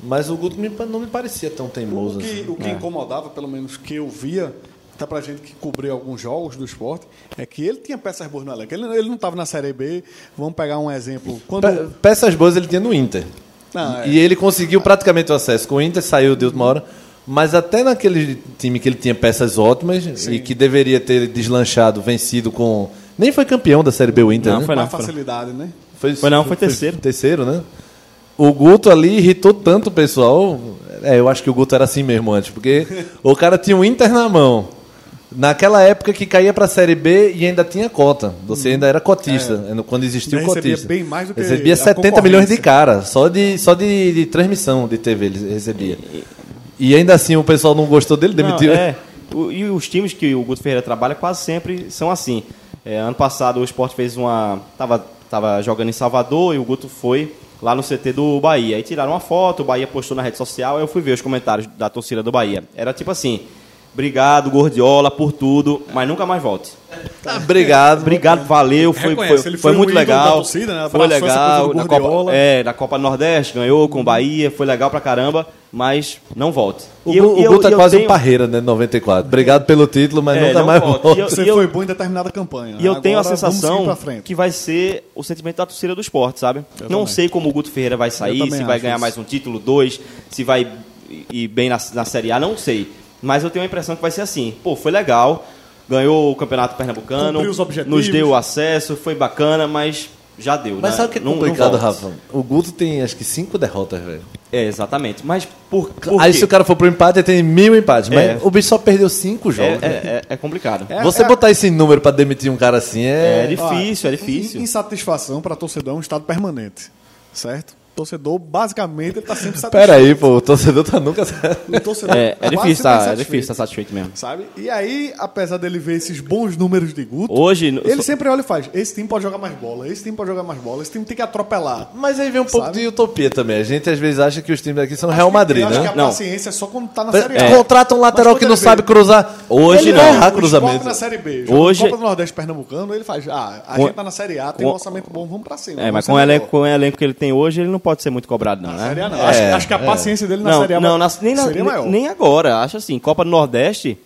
Mas o Guto não me parecia tão teimoso O que, assim. o que incomodava, pelo menos que eu via, até pra gente que cobriu alguns jogos do esporte, é que ele tinha peças boas no elenco. Ele, ele não estava na Série B. Vamos pegar um exemplo. Quando. Pe- Peças boas ele tinha no Inter. Não, é. E ele conseguiu praticamente o acesso. Com o Inter saiu de última hora. Mas até naquele time que ele tinha peças ótimas e que deveria ter deslanchado, vencido com. Nem foi campeão da Série B o Inter, Não, né? foi não, facilidade, né? Foi não, foi terceiro. Terceiro, né? O Guto ali irritou tanto o pessoal. É, eu acho que o Guto era assim mesmo antes, porque o cara tinha um Inter na mão. Naquela época que caía pra Série B e ainda tinha cota. Você ainda era cotista, quando existia o Ainda recebia cotista. bem mais do que recebia a 70 milhões de cara, só de, só de, de transmissão de TV ele recebia. E ainda assim o pessoal não gostou dele, Não, demitiu. é. o- e os times que o Guto Ferreira trabalha quase sempre são assim. É, ano passado o Sport fez uma. Tava, tava jogando em Salvador e o Guto foi lá no CT do Bahia. Aí tiraram uma foto, o Bahia postou na rede social, eu fui ver os comentários da torcida do Bahia. Era tipo assim. Obrigado, Gordiola, por tudo, mas nunca mais volte. Tá, obrigado. Obrigado, valeu, foi, foi, foi foi um muito legal. torcida, né? Foi legal. Na Copa, é, na Copa Nordeste, ganhou com o Bahia, foi legal pra caramba, mas não volte. O, E eu- o eu- Guto é eu quase tenho- um parreira, né? 94. Obrigado pelo título, mas É, nunca não mais volta. volta. E eu- Você foi bom em determinada campanha. E eu tenho a Agora, vamos seguir sensação que vai ser o sentimento da torcida do esporte, sabe? Eu não também. sei como o Guto Ferreira vai sair, se vai ganhar isso. mais um título, dois, se vai ir bem na, na Série A, não sei. Mas eu tenho a impressão que vai ser assim. Pô, foi legal, ganhou o Campeonato Pernambucano, nos deu acesso, foi bacana, mas já deu, Mas né? sabe o que é Não- complicado. Rafa? O Guto tem acho que cinco derrotas, velho. É, exatamente. Mas por, por Aí quê? se o cara for pro empate, ele tem mil empates. Mas É. o bicho só perdeu cinco é, jogos. é, velho. é- é complicado. É, Você é- botar esse número pra demitir um cara assim é. difícil, é difícil. in- Insatisfação para torcedor é um estado permanente, certo? Torcedor, basicamente, ele tá sempre satisfeito. Pera aí, pô, o torcedor tá nunca. O torcedor É, é quase difícil, sempre tá, é difícil estar satisfeito mesmo. Sabe? E aí, apesar dele ver esses bons números de Guto, Hoje, ele sempre olha e faz: esse time pode jogar mais bola, esse time pode jogar mais bola, esse time tem que atropelar. Mas aí vem um pouco Sabe? de utopia também. A gente às vezes acha que os times aqui são Real Madrid, Eu acho que né? a Não. paciência é só quando tá na Série A. Contrata um lateral que não sabe vê- cruzar. Hoje ele não. errar cruzamento. na Série B. Hoje- Copa do Nordeste Pernambucano, ele faz: ah, a gente tá na Série A, tem um orçamento bom, vamos pra cima. É, mas ser com o, melhor. elenco, com o elenco que ele tem hoje, ele não pode ser muito cobrado, não, Na né? Série A não. É, acho, acho que a paciência dele na não, Série A não, na- nem, na- seria maior. nem agora. Acho assim, Copa do Nordeste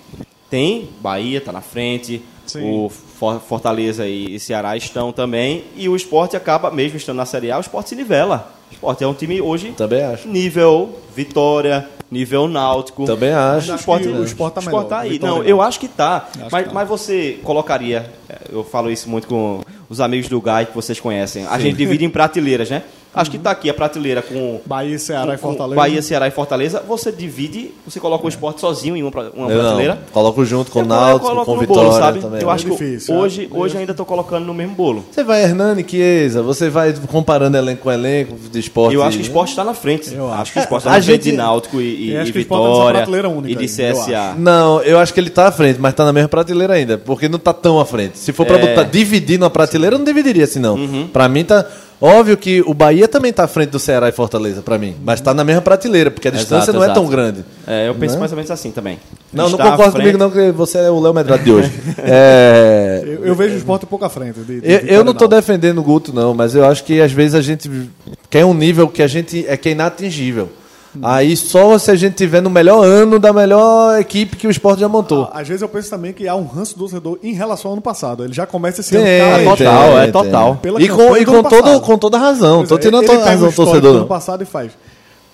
tem Bahia, tá na frente, Sim. o For- Fortaleza e Ceará estão também, e o esporte acaba, mesmo estando na Série A, o esporte se nivela. O esporte é um time hoje Também acho. nível Vitória, nível Náutico. Também acho. O Acho esporte, que o esporte tá o esporte melhor, aí. Vitória Não, não. eu acho que tá. Acho Mas, que tá. mas você colocaria, é, eu falo isso muito com os amigos do Gai que vocês conhecem. A gente divide em prateleiras, né? Acho que tá aqui a prateleira com Bahia, Ceará e com Fortaleza. Bahia, Ceará e Fortaleza. Você divide, você coloca o esporte sozinho em uma, uma Eu prateleira. não. Coloco junto com o Náutico, com no Vitória bolo, sabe? também. Eu acho É que difícil, hoje, é. hoje ainda tô colocando no mesmo bolo. Você vai Hernani, Chiesa, você vai comparando elenco com elenco de esporte. Eu acho que o esporte está na frente. Eu acho. acho. que o esporte está na frente gente- de Náutico e, e, e que o esporte tá Vitória prateleira única e de aí, eu CSA. Não, eu acho que ele tá à frente, mas tá na mesma prateleira ainda, porque não tá tão à frente. Se for pra É. botar dividir na prateleira, eu não dividiria assim não. Uhum. Pra mim tá óbvio que o Bahia também tá à frente do Ceará e Fortaleza pra mim, mas tá na mesma prateleira, porque a distância Exato, não é tão exato. grande. É, eu penso Né? mais ou menos assim também. Não, não Está à concordo frente- comigo não, que você é o Léo Medrado de hoje. É, Eu, eu vejo o esporte um pouco à frente. De, de Eu, eu não estou defendendo o Guto, não, mas eu acho que às vezes a gente quer um nível que a gente é que é inatingível. Aí só se a gente tiver no melhor ano da melhor equipe que o esporte já montou. Às vezes eu penso também que há um ranço do torcedor em relação ao ano passado. Ele já começa esse Tem, ano. Ah, Cara, total, tem, é tem. total. Pela E com, e com, todo, com toda razão. Pois Tô é, tirando ele toda a razão do torcedor. ano passado e faz.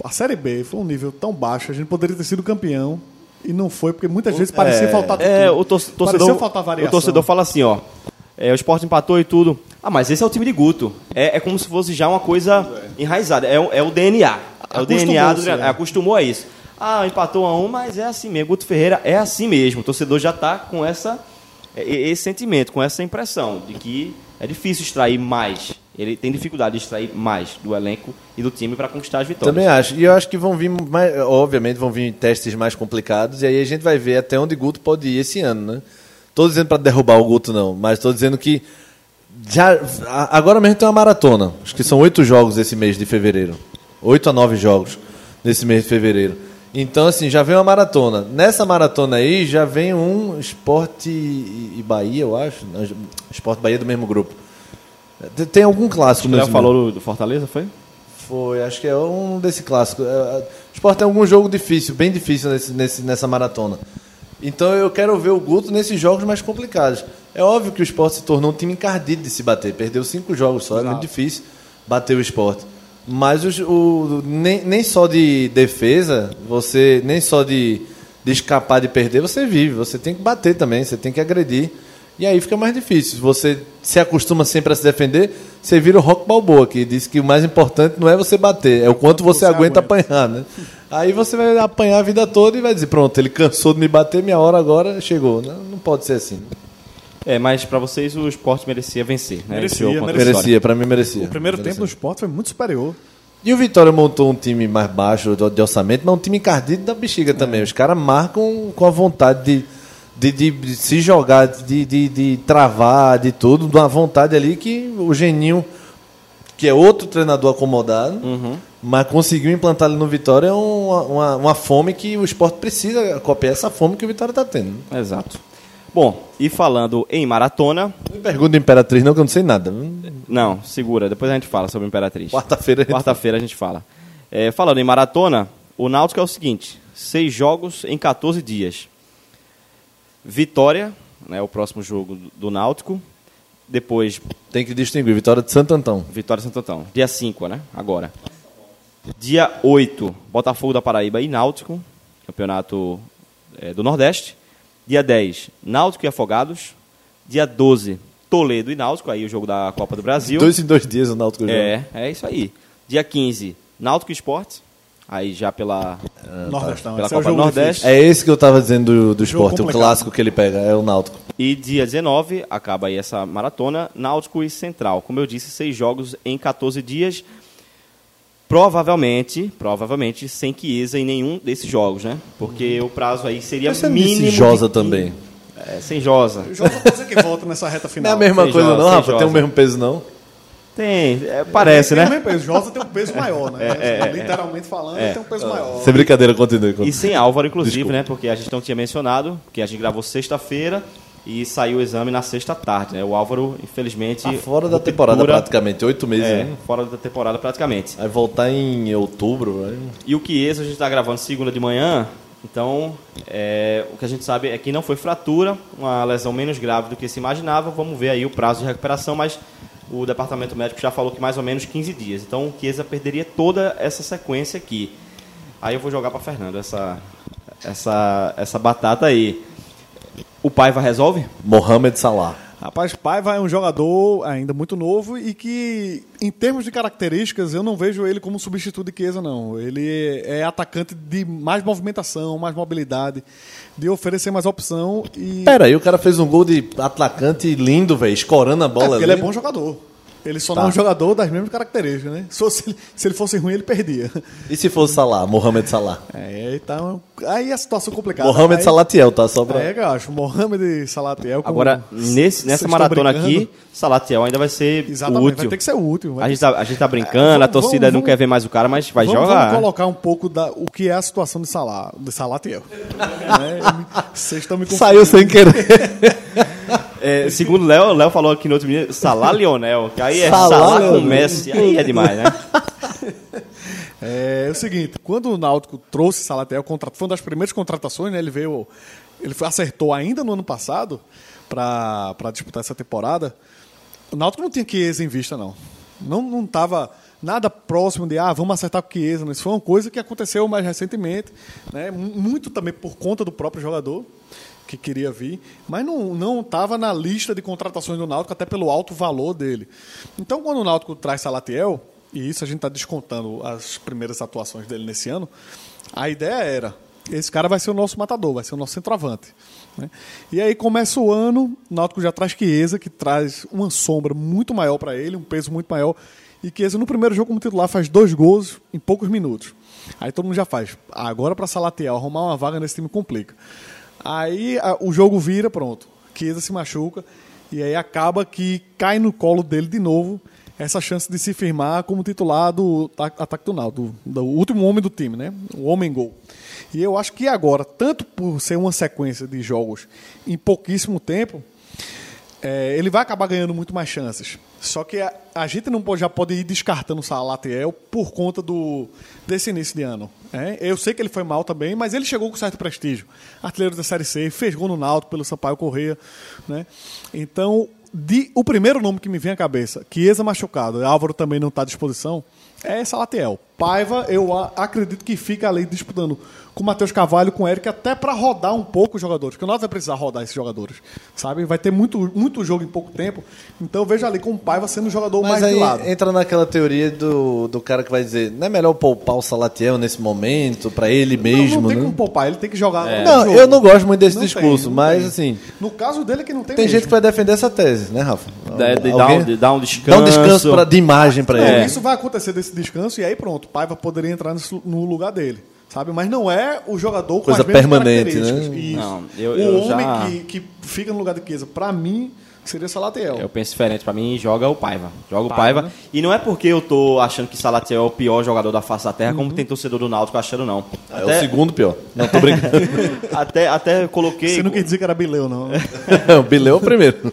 A Série B foi um nível tão baixo, a gente poderia ter sido campeão e não foi, porque muitas vezes parecia faltar É, tudo. o tor- Parecia torcedor, faltar variação. o torcedor fala assim, ó. é, o esporte empatou e tudo. Ah, mas esse é o time de Guto. É, é como se fosse já uma coisa enraizada. É, é o DNA. É o DNA do Acostumou-se, treinador. é. Acostumou a isso. Ah, empatou a um, mas é assim mesmo. Guto Ferreira é assim mesmo. O torcedor já está com essa, é, esse sentimento, com essa impressão de que é difícil extrair mais. Ele tem dificuldade de extrair mais do elenco e do time para conquistar as vitórias. Também acho. E eu acho que vão vir, mais, obviamente, vão vir testes mais complicados. E aí a gente vai ver até onde Guto pode ir esse ano, né? Tô dizendo para derrubar o Guto, não. Mas tô dizendo que já, agora mesmo tem uma maratona. Acho que são oito jogos esse mês de fevereiro. Oito a nove jogos nesse mês de fevereiro. Então, assim, já vem uma maratona. Nessa maratona aí já vem um esporte e Bahia, eu acho. Não, Esporte Bahia do mesmo grupo. Tem- algum clássico O Léo nesse falou do- Fortaleza, foi? foi, acho que é um desse clássico. É, é, O Sport tem algum jogo difícil, bem difícil nesse, nesse- nessa maratona. Então eu quero ver o Guto nesses jogos mais complicados. É óbvio que o Sport se tornou um time encardido de se bater. Perdeu cinco jogos só, é muito difícil bater o Sport. Mas os- o, nem, nem só de defesa, você nem só de, de escapar de perder, você vive. Você tem que bater também, você tem que agredir. E aí fica mais difícil. Você se acostuma sempre a se defender, você vira o Rock Balboa, que diz que o mais importante não é você bater, é o quanto você, você aguenta, aguenta. apanhar, né? Aí você vai apanhar a vida toda e vai dizer, pronto, ele cansou de me bater, minha hora agora chegou. Não, não pode ser assim. É, mas para vocês o esporte merecia vencer, né? Merecia, Esse merecia. Merecia, pra mim merecia. O primeiro Merecia. tempo do esporte foi muito superior. E o Vitória montou um time mais baixo de orçamento, mas um time encardido da bexiga também. Os caras marcam com a vontade de de, de- de se jogar, de, de, de travar, de tudo, de uma vontade ali que o Geninho, que é outro treinador acomodado, mas conseguiu implantar ali no Vitória uma, uma, uma fome que o esporte precisa copiar essa fome que o Vitória está tendo. Exato. Bom, e falando em maratona, Não me pergunta Imperatriz, não, que eu não sei nada. não, segura, depois a gente fala sobre Imperatriz. Quarta-feira. a gente- Quarta-feira a gente fala. É, falando em maratona, o Náutico é o seguinte: seis jogos em 14 dias. Vitória, né, o próximo jogo do- Náutico. Depois, Tem que distinguir. Vitória de Santo Antão. Vitória Santo Antão. Dia 5, né? Agora. Dia 8, Botafogo da Paraíba e Náutico, campeonato é, do Nordeste. Dia 10, Náutico e Afogados. Dia 12, Toledo e Náutico, aí o jogo da Copa do Brasil. Dois em dois dias o Náutico joga. É, é isso aí. Dia 15, Náutico e Esportes. Aí já pela, Nordestão. pela esse é Copa do jogo Nordeste. É esse que eu tava dizendo do, do Jogo esporte, o clássico que ele pega, é o Náutico. E dia 19, acaba aí essa maratona, Náutico e Central. Como eu disse, seis jogos em 14 dias. Provavelmente, provavelmente, sem Chiesa em nenhum desses jogos, né? Porque o prazo aí seria Mas mínimo. de Josa 15 também. É, sem Josa. O Josa pode ser que volta nessa reta Não é final. a mesma Sem coisa Josa, não, sem Rafa? Tem o mesmo peso não? Tem, é, parece, Tem o né? mesmo peso. Josa tem um peso maior, né? é, Literalmente falando, ele tem um peso maior. Sem brincadeira, continue. E continue. sem Álvaro, inclusive, Desculpa. né? Porque a gente não tinha mencionado, que a gente gravou sexta-feira e saiu o exame na sexta-tarde, né? O Álvaro, infelizmente. Tá fora da temporada praticamente, oito meses, É, né? fora da temporada praticamente. Vai voltar em outubro, vai. E o Chiesa a gente está gravando segunda de manhã, então é, o que a gente sabe é que não foi fratura, uma lesão menos grave do que se imaginava. Vamos ver aí o prazo de recuperação, mas o departamento médico já falou que mais ou menos 15 dias. Então o Chiesa perderia toda essa sequência aqui. Aí eu vou jogar para Fernando essa, essa, essa batata aí. O Paiva resolve? Mohamed Salah. Rapaz, Paiva é um jogador ainda muito novo e que, em termos de características, eu não vejo ele como substituto de Chiesa, não. Ele é atacante de mais movimentação, mais mobilidade, de oferecer mais opção e... Pera aí, o cara fez um gol de atacante lindo, velho, escorando a É, bola porque ali. ele é bom jogador. Ele só Tá. não é um jogador das mesmas características, né? Se, fosse- se ele fosse ruim, ele perdia. E se fosse Salah, Mohamed Salah? É, então... Aí a situação complicada. Mohamed aí, Salatiel, tá? Só pra... É, eu acho. Mohamed Salatiel... com- Agora, nesse, nessa maratona brincando? aqui, Salatiel ainda vai ser Exatamente, útil. vai ter que ser útil. vai A ter gente, tá, a gente tá brincando, É, a torcida vamos- não vamos- quer ver mais o cara, mas vai vamos, jogar. Vamos colocar um pouco da, o que é a situação de, Salah, de Salatiel. Né? Vocês estão me confundindo. Saiu sem querer. É, segundo o Léo, o Léo falou aqui no outro vídeo, Salah Lionel, que aí é Salah, com. Messi, aí é demais, né? É, o seguinte, quando o Náutico trouxe Salatiel, contra- foi uma das primeiras contratações, né? Ele veio, ele acertou ainda no ano passado para disputar essa temporada. O Náutico não tinha Chiesa em vista, não. Não não estava nada próximo de, ah, vamos acertar com o Chiesa. Não. Isso foi uma coisa que aconteceu mais recentemente, né? mu- muito também por conta do próprio jogador que queria vir, mas não estava na lista de contratações do Náutico até pelo alto valor dele. Então, quando o Náutico traz Salatiel, e isso a gente está descontando as primeiras atuações dele nesse ano, a ideia era esse cara vai ser o nosso matador, vai ser o nosso centroavante. né? E aí começa o ano, o Náutico já traz Chiesa, que traz uma sombra muito maior para ele, um peso muito maior. E Chiesa no primeiro jogo como titular faz dois gols em poucos minutos. Aí todo mundo já faz. Agora para Salatiel arrumar uma vaga nesse time complica. Aí a- o jogo vira, pronto. Chiesa se machuca e aí acaba que cai no colo dele de novo essa chance de se firmar como titular do ta- ataque do Náutico, do, do último homem do time, né? O homem gol. E eu acho que agora, tanto por ser uma sequência de jogos em pouquíssimo tempo, é, ele vai acabar ganhando muito mais chances. Só que a, a gente não pode, já pode ir descartando o Salatiel por conta do, desse início de ano. Né? Eu sei que ele foi mal também, mas ele chegou com certo prestígio. Artilheiro da Série C, fez gol no Náutico pelo Sampaio Correia. Né? Então, de- o primeiro nome que me vem à cabeça, Chiesa machucado, Álvaro também não está à disposição, é Salatiel. Paiva, eu acredito que fica ali disputando com o Matheus Carvalho, com o Eric, até para rodar um pouco os jogadores, porque nós vai precisar rodar esses jogadores, sabe? Vai ter muito, muito jogo em pouco tempo, então eu vejo ali com o Paiva sendo o jogador Mas mais aí de lado. entra naquela teoria do, do cara que vai dizer, não é melhor poupar o Salatiel nesse momento, pra ele mesmo, não, não tem né? como poupar, ele tem que jogar. no Não, jogo. eu não gosto muito desse Não discurso, tem, mas tem. assim, No caso dele é que não tem tem mesmo. gente que vai defender essa tese, né, Rafa? De- de Alguém- dar um- de dar um descanso. Dá um descanso pra, de imagem pra Não, ele. Isso vai acontecer desse descanso e aí pronto, o Paiva poderia entrar no lugar dele. Sabe? Mas não é o jogador com Coisa as mesmas permanente, características. né? Isso. Não, eu- o eu homem já- que, que fica no lugar de Chiesa, pra mim, seria Salatiel. Eu penso diferente. Pra mim, joga o Paiva. Joga o Paiva, Paiva. né? E não é porque eu tô achando que Salatiel é o pior jogador da face da terra, como tem torcedor do Náutico achando, não. É o segundo pior. Não, tô brincando. até, até coloquei... Você não quer dizer que era Bileu, não. né? o Bileu é o primeiro.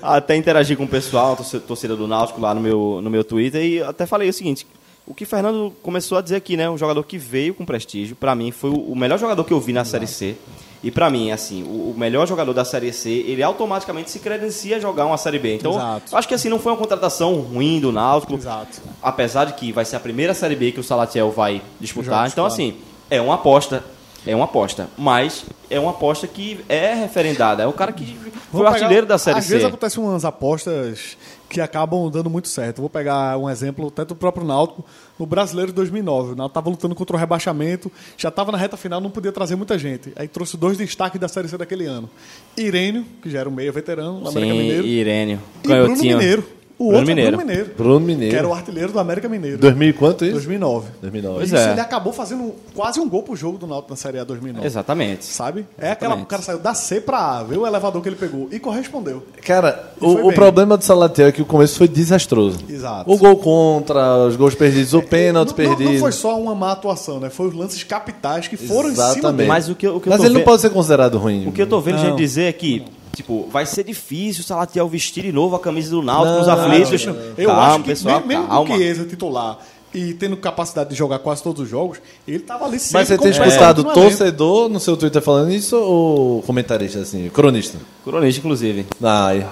até interagi com o pessoal, torce- torcida do Náutico lá no meu, no meu Twitter, e até falei o seguinte: o que o Fernando começou a dizer aqui, né? Um jogador que veio com prestígio, pra mim foi o melhor jogador que eu vi na Série C. E pra mim, assim, o, melhor jogador da Série C, ele automaticamente se credencia a jogar uma Série B. Então, acho que assim, não foi uma contratação ruim do Náutico. Exato. Apesar de que vai ser a primeira Série B que o Salatiel vai disputar. Jogos, então, claro. assim, é uma aposta. É uma aposta. Mas é uma aposta que é referendada. É o cara que foi o artilheiro da Série Às C. vezes acontecem umas apostas que acabam dando muito certo. Vou pegar um exemplo até do próprio Náutico no Brasileiro de 2009. O Náutico estava lutando contra o rebaixamento, já estava na reta final, não podia trazer muita gente. Aí trouxe dois destaques da Série C daquele ano. Irênio, que já era um meio veterano, do América Mineiro. Irênio. E Bruno. Mineiro. O Bruno outro Mineiro. é Bruno Mineiro. Bruno Mineiro. Que era o artilheiro do América Mineiro. 2000 e quanto isso? 2009. 2009. Pois Isso, é. ele acabou fazendo quase um gol pro jogo do Náutico na Série A 2009. Exatamente. Sabe? É aquela, Exatamente. o cara saiu da C pra A, viu o elevador que ele pegou e correspondeu. Cara, E o, o problema do Salatiel é que o começo foi desastroso. Exato. O gol contra, os gols perdidos, o pênalti não, não- perdido. Não foi só uma má atuação, né? Foi os lances capitais que foram em cima Exatamente. dele. Mas o que, eu- o que eu Mas tô ele não pode ser considerado ruim. O que eu tô vendo Não. gente dizer é que, tipo, vai ser difícil o Salatiel vestir de novo a camisa do Náutico nos Não, aflitos. Eu calma, acho que pessoal, me- mesmo calma. com o Chiesa titular e tendo capacidade de jogar quase todos os jogos, ele tava ali sempre Mas você tem escutado no elenco. torcedor no seu Twitter falando isso ou comentarista, assim, cronista? Cronista, inclusive. Ai.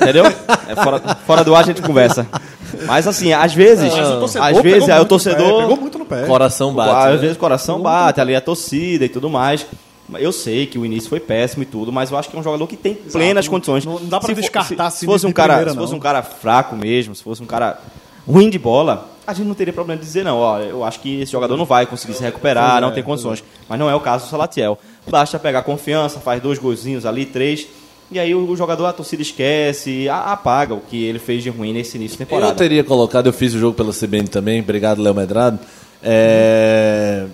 Entendeu? É fora, fora do ar a gente conversa. Mas assim, às vezes. Mas o torcedor às pegou vezes aí o muito no pé, torcedor. pegou muito no pé. Coração bate. às né? vezes o coração bate, ali a torcida e tudo mais. Eu sei que o início foi péssimo e tudo, mas eu acho que é um jogador que tem plenas Não- condições. não- não dá pra Se descartar se, se fosse um cara, primeira, se fosse um cara fraco mesmo, se fosse um cara ruim de bola, a gente não teria problema de dizer não, ó, eu acho que esse jogador não vai conseguir se recuperar, não é, tem pois condições. Mas não é o caso do Salatiel. Basta pegar confiança, faz dois golzinhos ali, três, e aí o jogador, a torcida esquece, a- apaga o que ele fez de ruim nesse início de Eu temporada. teria colocado, eu fiz o jogo pela CBN também, obrigado, Léo Medrado. É,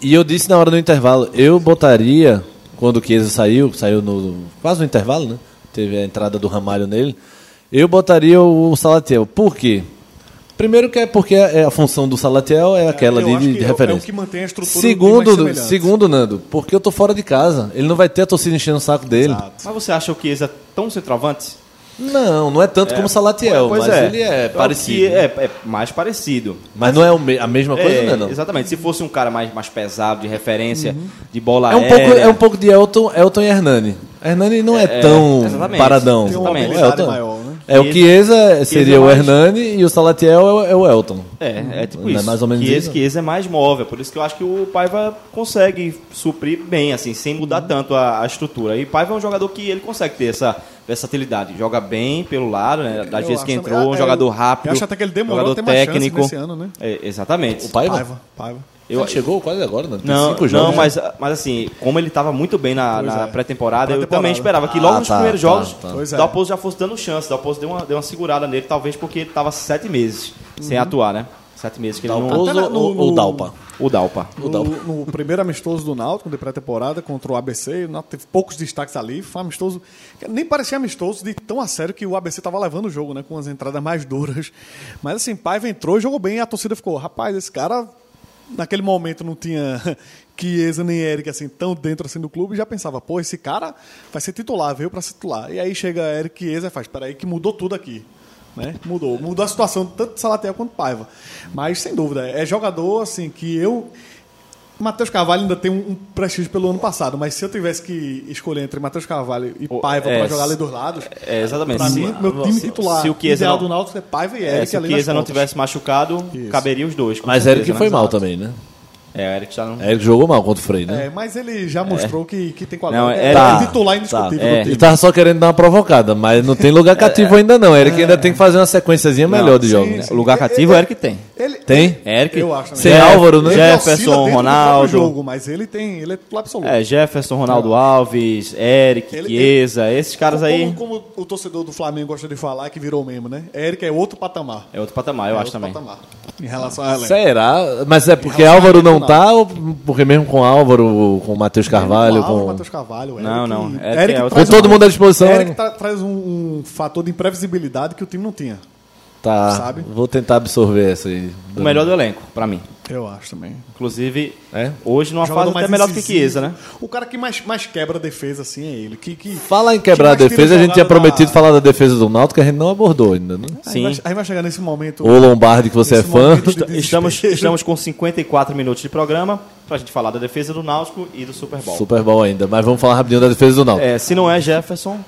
E eu disse na hora do intervalo, eu botaria, quando o Chiesa saiu, saiu no quase no intervalo, né? Teve a entrada do Ramalho nele, eu botaria o Salatiel. Por quê? Primeiro que é porque é a função do Salatiel é aquela eu de, que de é referência. é o que mantém a estrutura mais segundo, segundo, Nando, porque eu tô fora de casa. Ele não vai ter a torcida enchendo o saco dele. Exato. Mas você acha o Chiesa tão centroavante? Não, não é tanto como o Salatiel, mas é. ele é Eu parecido. que É, é mais parecido. Mas não é me- a mesma coisa, É, né, não? Exatamente. Se fosse um cara mais, mais pesado, de referência, de bola É um, aérea... pouco, é um pouco de Elton, Elton e Hernani. Hernani não é, É, tão exatamente. paradão. Tem Exatamente. mobilidade Elton. maior, né? É o Chiesa seria o mais- Hernani e o Salatiel é o, é Elton. É, é tipo Não é isso. mais ou menos Chiesa, isso? Chiesa é mais móvel, por isso que eu acho que o Paiva consegue suprir bem, assim, sem mudar tanto a, a estrutura. E Paiva é um jogador que ele consegue ter essa versatilidade. Joga bem pelo lado, né? Das Eu vezes que entrou, um é, jogador eu- rápido. eu acho até que ele demorou jogador a ter mais chance técnico. nesse ano, né? É, exatamente. O Paiva? Paiva, Paiva. Eu- Ele chegou quase agora, né? Tem Não, cinco jogos. não mas, mas assim, como ele estava muito bem na, na é. pré-temporada, eu Pré-temporada. também esperava que logo Ah, nos tá, primeiros tá, jogos tá. O é. Dalpozo já fosse dando chance. O Dalpozo deu uma, deu uma segurada nele, talvez porque ele estava sete meses sem atuar, né? Sete meses que ele não... Até na- no- ou, ou no- Dalpa? O Dalpa. No, no primeiro amistoso do Náutico, de pré-temporada, contra o ABC, o Náutico teve poucos destaques ali. Foi um amistoso. Nem parecia amistoso de tão a sério que o ABC estava levando o jogo, né? Com as entradas mais duras. Mas assim, Paiva entrou e jogou bem. E a torcida ficou, rapaz, esse cara, naquele momento, não tinha Chiesa nem Eric assim, tão dentro assim do clube. E já pensava, pô, esse cara vai ser titular, veio para ser titular. E aí chega Eric Chiesa e faz, peraí, que mudou tudo aqui. Né? Mudou. Mudou a situação tanto de Salatel quanto Paiva. Mas, sem dúvida, é jogador assim que eu. Matheus Carvalho ainda tem um, um prestígio pelo ano passado, mas se eu tivesse que escolher entre Matheus Carvalho e Paiva é, para jogar ali dos lados, É, exatamente. para Se- mim, meu time se- titular se o Chiesa ideal não- do Náutico é Paiva e É, Eric se o Chiesa não tivesse machucado, Isso. caberia os dois. Mas Eric né? foi mal também, né? É, o Eric já não... Eric jogou mal contra o Frei, né? É, mas ele já mostrou que, que tem Não, qualidade. é- é, tá, titular indiscutível tá, é. Ele tava só querendo dar uma provocada, mas não tem lugar cativo ainda não. Eric ainda tem que fazer uma sequenciazinha melhor de Não, jogos. sim, lugar cativo o Eric tem. Ele, Tem? Eric? Eu acho também. Sem Álvaro, né? Ele Jefferson, Ronaldo. jogo, mas ele tem, ele é titular absoluto. É, Jefferson, Ronaldo Alves, Eric, Ele- Chiesa, esses caras como, aí Como o torcedor do Flamengo gosta de falar, que virou mesmo, né? Eric é outro patamar. é outro patamar, eu é acho outro também. patamar. Em relação a. Será? Mas é porque Álvaro ao não tá ou porque mesmo com Álvaro, com Matheus Carvalho, Álvaro, com... Matheus Carvalho, Eric, Não, não, Eric Eric é Com todo um- mundo à disposição, Eric tra- traz um, um fator de imprevisibilidade que o time não tinha. Tá, Sabe? vou tentar absorver essa aí. O melhor do elenco, pra mim. Eu acho também. Inclusive, É? hoje numa Jogador fase até melhor do que. Chiesa, né? O cara que mais, mais quebra a defesa, assim, é ele. Que, que, Falar em quebrar a que tira defesa, a gente tinha prometido da- falar da defesa do Náutico, que a gente não abordou ainda, né? Aí Sim. vai, aí vai chegar nesse momento. O Lombardi, que você é fã. de Estamos, estamos com 54 minutos de programa pra gente falar da defesa do Náutico e do Super Bowl. Super Bowl ainda, mas vamos falar rapidinho da defesa do Náutico. É, se não é Jefferson,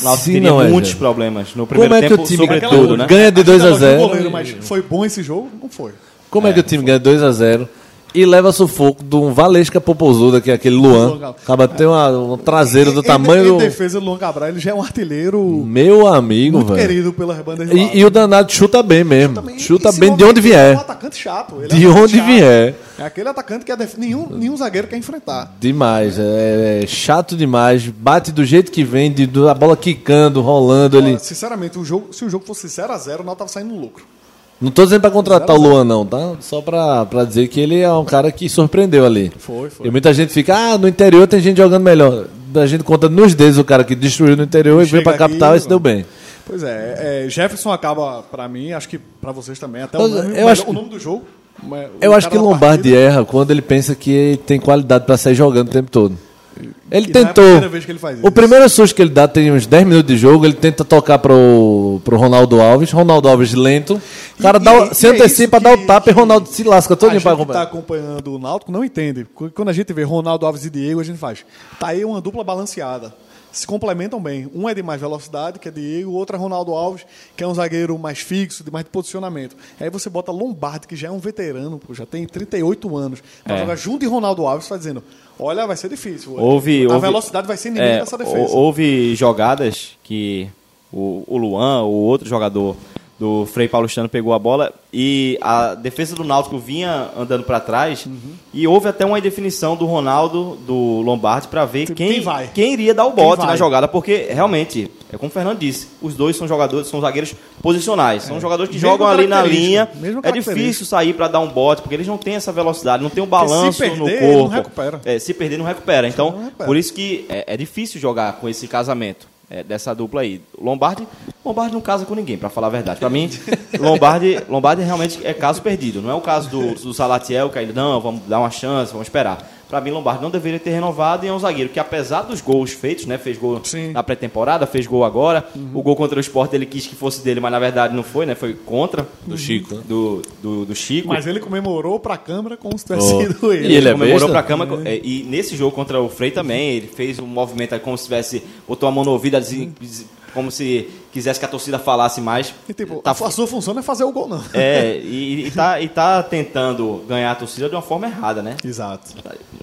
o Náutico teria não é muitos Jefferson. problemas no primeiro Como é que tempo, o time sobretudo, né? ganha de Acho que 2 a elogiou o 0 goleiro, mas foi bom esse jogo? Não foi. Como é, que o time ganha 2 a 0 e leva sufoco de um Valesca Popozuda, que é aquele Luan. Acaba de ter uma- um traseiro do Em- tamanho em. Em defesa do Luan Cabral, ele já é um artilheiro Meu amigo, muito velho. querido pelas bandas. E, e o danado chuta bem mesmo. Chuta e se bem de onde movimenta, É um vier. atacante chato. Ele é De um atacante onde chato. vier. É aquele atacante que a def- nenhum, nenhum zagueiro quer enfrentar. Demais. É, é chato demais. Bate do jeito que vem, de, a bola quicando, rolando. Olha, sinceramente, o jogo, se o jogo fosse 0x0, o Náutico tava saindo no lucro. Não tô dizendo pra contratar o Luan, não, tá? Só pra, pra dizer que ele é um cara que surpreendeu ali. Foi, foi. E muita gente fica, ah, no interior tem gente jogando melhor. A gente conta nos dedos o cara que destruiu no interior e veio Chega pra capital aqui, e se deu bem. Pois é, é, Jefferson acaba, pra mim, acho que pra vocês também, até Eu- o nome, eu acho- o nome do jogo. Eu acho que Lombardi partida. erra quando ele pensa que tem qualidade pra sair jogando o tempo todo. Ele E não é a tentou. primeira vez que ele faz o isso. primeiro susto que ele dá tem uns 10 minutos de jogo, ele tenta tocar pro, pro Ronaldo Alves. Ronaldo Alves lento. O cara E- dá, o- e- se é antecipa, isso dá o tapa e Ronaldo se lasca A todinho gente pra que tá acompanhar. acompanhando o Náutico não entende. Qu- Quando a gente vê Ronaldo Alves e Diego, a gente faz. Tá aí uma dupla balanceada. Se complementam bem. Um é de mais velocidade, que é Diego, o outro é Ronaldo Alves, que é um zagueiro mais fixo, de mais de posicionamento. Aí você bota Lombardi, que já é um veterano, pô, já tem 38 anos. Pra É. jogar junto de Ronaldo Alves, tá dizendo: olha, vai ser difícil. Houve, a houve- velocidade vai ser inimigo é, dessa defesa. hou- Houve jogadas que o, o Luan, o outro jogador do Frei Paulistano, pegou a bola e a defesa do Náutico vinha andando para trás Uhum. e houve até uma indefinição do Ronaldo, do Lombardi, para ver Quem quem, vai? quem iria dar o bote na jogada, porque realmente, é como o Fernando disse, os dois são jogadores, são zagueiros posicionais, são jogadores que Mesma jogam ali na linha. É difícil sair para dar um bote, porque eles não têm essa velocidade, não tem um Porque se balanço perder, no ele não corpo. recupera. É, se perder, não recupera. Então, Não recupera. por isso que é, é difícil jogar com esse casamento é, dessa dupla aí. Lombardi, Lombardi não casa com ninguém, para falar a verdade. Para mim, Lombardi, Lombardi realmente é caso perdido. Não é o caso do, do Salatiel, que ainda não, vamos dar uma chance, vamos esperar. Para mim, Lombardi não deveria ter renovado e é um zagueiro que, apesar dos gols feitos, né, fez gol Sim. na pré-temporada, fez gol agora. O gol contra o Sport ele quis que fosse dele, mas na verdade não foi, né? Foi contra Do Chico, né? do, do, do Chico. Mas ele comemorou pra câmera como se tivesse Oh. sido ele. E ele é comemorou besta? pra cama. é, E nesse jogo contra o Frei também, ele fez um movimento aí como se tivesse. botou a mão no ouvido, assim, como se quisesse que a torcida falasse mais. E, tipo, Tá- a sua função não é fazer o gol, não. é, e, e, tá, e tá tentando ganhar a torcida de uma forma errada, né? Exato.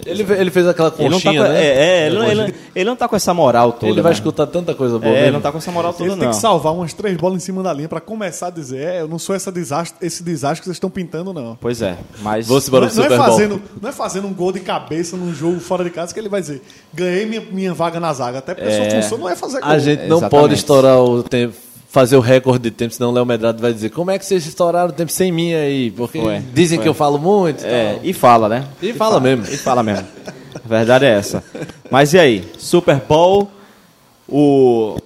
Ele, ele fez aquela Ele não, tá conchinha, com, né? é, é, ele, não- ele, ele não tá com essa moral toda. Ele vai né? escutar tanta coisa boa. É, ele não tá com essa moral toda, Ele tem não. que salvar umas três bolas em cima da linha pra começar a dizer: é, eu não sou essa desastre, esse desastre que vocês estão pintando, não. Pois é, mas. Vou se Não é, não, é Super Bowl. fazendo, não é fazendo um gol de cabeça num jogo fora de casa que ele vai dizer: ganhei minha, minha vaga na zaga. Até porque a sua É. função não é fazer gol. A gente não Exatamente. pode estourar o tempo, fazer o recorde de tempo, senão o Léo Medrado vai dizer como é que vocês estouraram o tempo sem mim aí? Porque Foi, dizem foi. que eu falo muito. e É, tal. e fala, né? E fala mesmo. E fala mesmo. A verdade é essa. Mas e aí? Super Bowl, o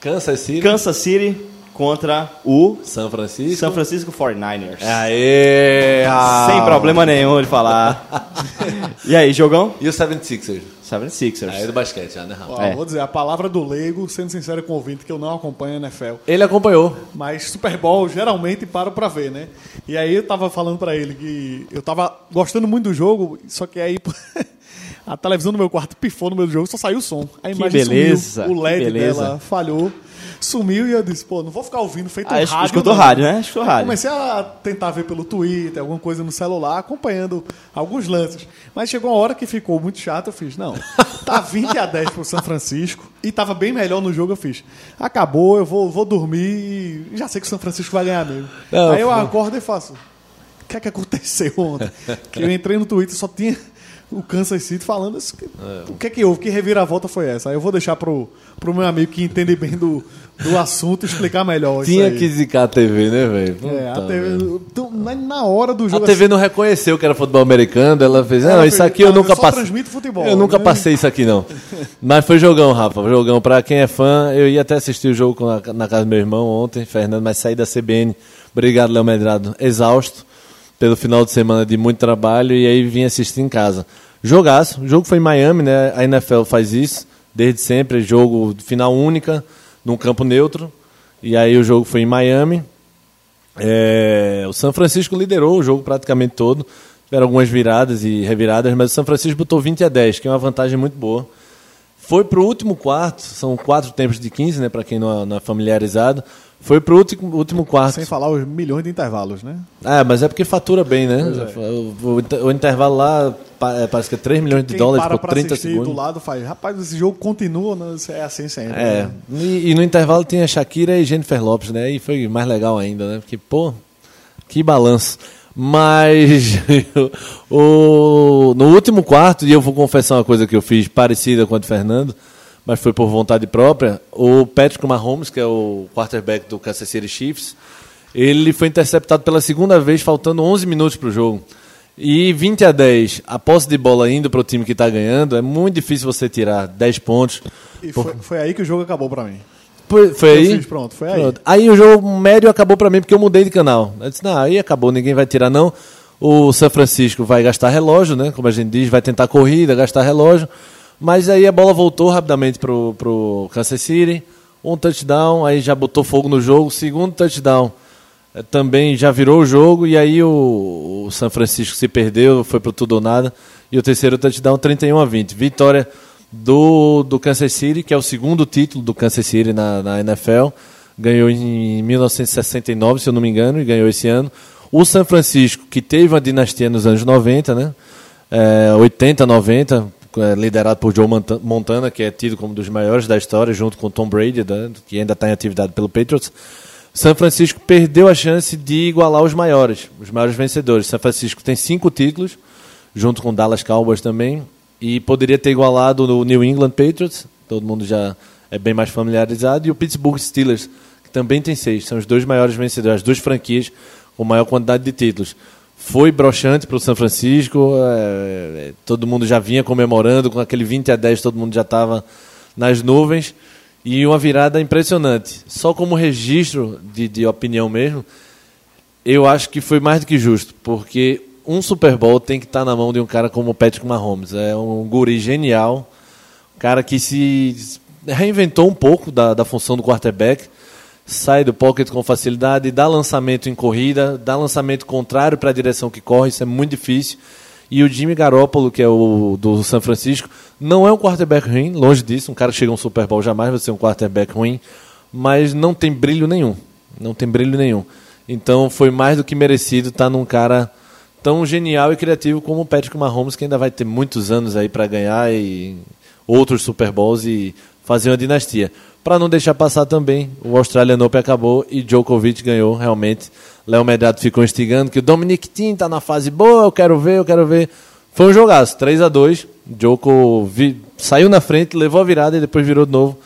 Kansas City, Kansas City contra o São Francisco. San Francisco 49ers. Aê! ah. Sem problema nenhum de falar. e aí, jogão? E o 76ers? 76ers. Aí do basquete já, né, Rafa? Ó, É. Vou dizer, a palavra do leigo, sendo sincero com o ouvinte, que eu não acompanho a NFL. Ele acompanhou. Mas Super Bowl geralmente paro pra ver, né? E aí eu tava falando pra ele que eu tava gostando muito do jogo, só que aí a televisão do meu quarto pifou no meio do jogo, só saiu o som. A Que imagem beleza, sumiu, o LED dela falhou, sumiu e eu disse, pô, não vou ficar ouvindo feito um Ah, rádio. escutou rádio, né? Escutou rádio. Comecei a tentar ver pelo Twitter, alguma coisa no celular, acompanhando alguns lances. Mas chegou uma hora que ficou muito chato, eu fiz, não, tá 20 a 10 pro São Francisco e tava bem melhor no jogo, eu fiz. Acabou, eu vou, vou dormir e já sei que o São Francisco vai ganhar mesmo. Não, Aí eu foi. acordo e faço. que é que aconteceu ontem? que eu entrei no Twitter só tinha o Kansas City falando assim, o que é que houve, que reviravolta foi essa? Aí eu vou deixar pro, pro meu amigo que entende bem do, do assunto explicar melhor Tinha isso que zicar a TV, né, velho? É, a TV, velho. então, na, na hora do A jogo TV não reconheceu que era futebol americano, ela fez, Ela não, fez, isso aqui eu nunca passei. futebol, Eu nunca né? passei isso aqui, não. Mas foi jogão, Rafa, jogão. Pra quem é fã, eu ia até assistir o jogo com a- na casa do meu irmão ontem, Fernando, mas saí da CBN. Obrigado, Léo Medrado. Exausto pelo final de semana de muito trabalho e aí vim assistir em casa. Jogaço, o jogo foi em Miami, né? A NFL faz isso desde sempre, jogo de final única, num campo neutro. E aí o jogo foi em Miami. É, o São Francisco liderou o jogo praticamente todo. Tiveram algumas viradas e reviradas, mas o São Francisco botou 20 a 10, que é uma vantagem muito boa. Foi para o último quarto, são quatro tempos de 15, né, para quem não é, não é familiarizado. Foi para o último, último quarto. Sem falar os milhões de intervalos, né? Ah, mas é porque fatura bem, né? O, o o intervalo lá é, parece que é 3 milhões de Quem dólares por pra 30 assistir segundos. do lado faz, rapaz, esse jogo continua, né? É assim sempre. É, né? e, e no intervalo tinha Shakira e Jennifer Lopes, né? E foi mais legal ainda, né? Porque, pô, que balanço. Mas o, no último quarto, e eu vou confessar uma coisa que eu fiz parecida com a do Fernando, mas foi por vontade própria, o Patrick Mahomes, que é o quarterback do Kansas City Chiefs, ele foi interceptado pela segunda vez, faltando 11 minutos para o jogo. E 20 a 10, a posse de bola indo para o time que está ganhando, é muito difícil você tirar 10 pontos. E foi, foi aí que o jogo acabou pra mim. Foi, foi aí? fiz, pronto, foi aí. Pronto. Aí o jogo médio acabou pra mim porque eu mudei de canal. Eu disse, não, aí acabou, ninguém vai tirar não. O São Francisco vai gastar relógio, né? Como a gente diz, vai tentar corrida, gastar relógio. Mas aí a bola voltou rapidamente pro, pro Kansas City. Um touchdown, aí já botou fogo no jogo. Segundo touchdown, eh, também já virou o jogo. E aí o, o São Francisco se perdeu, foi pro tudo ou nada. E o terceiro touchdown, 31 a 20. Vitória do, do Kansas City, que é o segundo título do Kansas City na, na NFL. Ganhou em 1969, se eu não me engano, e ganhou esse ano. O São Francisco, que teve uma dinastia nos anos 90, né? É, 80, 90, é, liderado por Joe Monta- Montana, que é tido como um dos maiores da história, junto com Tom Brady, né, que ainda está em atividade pelo Patriots. São Francisco perdeu a chance de igualar os maiores, os maiores vencedores. São Francisco tem cinco títulos, junto com Dallas Cowboys também, e poderia ter igualado o New England Patriots, todo mundo já é bem mais familiarizado, e o Pittsburgh Steelers, que também tem seis. São os dois maiores vencedores, as duas franquias com maior quantidade de títulos. Foi broxante para o São Francisco, é, é, todo mundo já vinha comemorando, com aquele 20 a 10 todo mundo já estava nas nuvens, e uma virada impressionante. Só como registro de, de opinião mesmo, eu acho que foi mais do que justo, porque um Super Bowl tem que estar na mão de um cara como o Patrick Mahomes. É um guri genial, um cara que se reinventou um pouco da, da função do quarterback, sai do pocket com facilidade, dá lançamento em corrida, dá lançamento contrário para a direção que corre, isso é muito difícil. E o Jimmy Garoppolo, que é o do São Francisco, não é um quarterback ruim, longe disso, um cara que chega a um Super Bowl jamais vai ser um quarterback ruim, mas não tem brilho nenhum. Não tem brilho nenhum. Então foi mais do que merecido estar num cara tão genial e criativo como o Patrick Mahomes, que ainda vai ter muitos anos aí para ganhar e outros Super Bowls e fazer uma dinastia. Para não deixar passar também, o Australian Open acabou e Djokovic ganhou realmente. Léo Medrado ficou instigando que o Dominic Thiem tá na fase boa, eu quero ver, eu quero ver. Foi um jogaço, 3 a 2 Djokovic saiu na frente, levou a virada e depois virou de novo.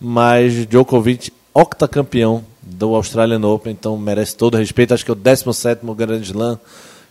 Mas Djokovic, octacampeão do Australian Open, então merece todo o respeito. Acho que é o 17 Grand Slam.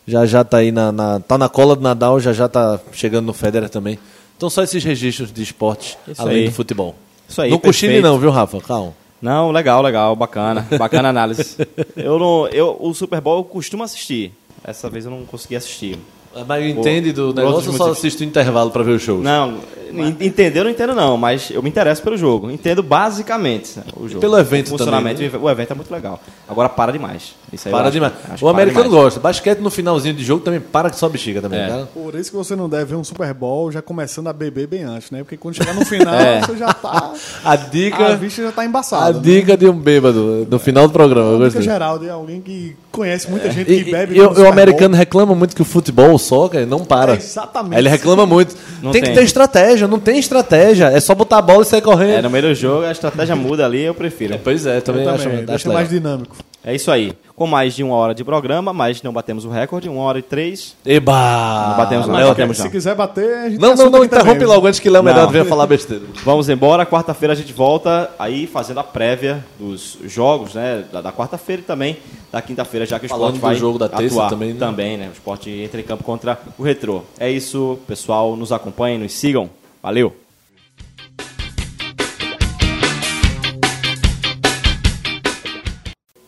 Já já tá aí na, na, tá na cola do Nadal, já já tá chegando no Federer também. Então só esses registros de esportes, Isso além aí. do futebol. Isso aí, não cochile não, viu, Rafa? Calma. Não, legal, legal, bacana. Bacana análise. Eu não, eu, o Super Bowl eu costumo assistir. Essa vez eu não consegui assistir. Mas entende do negócio de ou só assiste o intervalo para ver o show? Não, en- entender eu não entendo não, mas eu me interesso pelo jogo. Entendo basicamente o jogo. pelo evento o funcionamento. também, O evento é muito legal. Agora para demais. Isso aí eu Para acho- demais. acho O para americano demais. gosta. Basquete no finalzinho de jogo também para que só bexiga também, É. Por isso que você não deve ver um Super Bowl já começando a beber bem antes, né? Porque quando chegar no final, É. você já tá. A A dica, vista já tá a embaçada. né? dica de um bêbado no final do programa. A dica geral de alguém que conhece muita gente E, que bebe. e- e o, americano reclama muito que o futebol, o soccer, não para. É, exatamente. Aí ele reclama muito. Não tem, que tem. ter estratégia, não tem estratégia. É só botar a bola e sair correndo. É, no meio do jogo a estratégia muda ali, eu prefiro. Pois é, Eu também, também, acho, acho legal. mais dinâmico. É isso aí. Com mais de uma hora de programa, mas não batemos o recorde, uma hora e três. Eba! Não batemos o recorde. se não. quiser bater, a gente Não, não, assunto não, também, interrompe logo antes que Léo Medrado Não. venha falar besteira. Vamos embora. Quarta-feira a gente volta aí fazendo a prévia dos jogos, né? Da, da quarta-feira e também da quinta-feira, já que o Falando esporte do vai jogo da terça atuar também, né? também, né? O esporte entra em campo contra o Retrô. É isso, pessoal. Nos acompanhem, nos sigam. Valeu!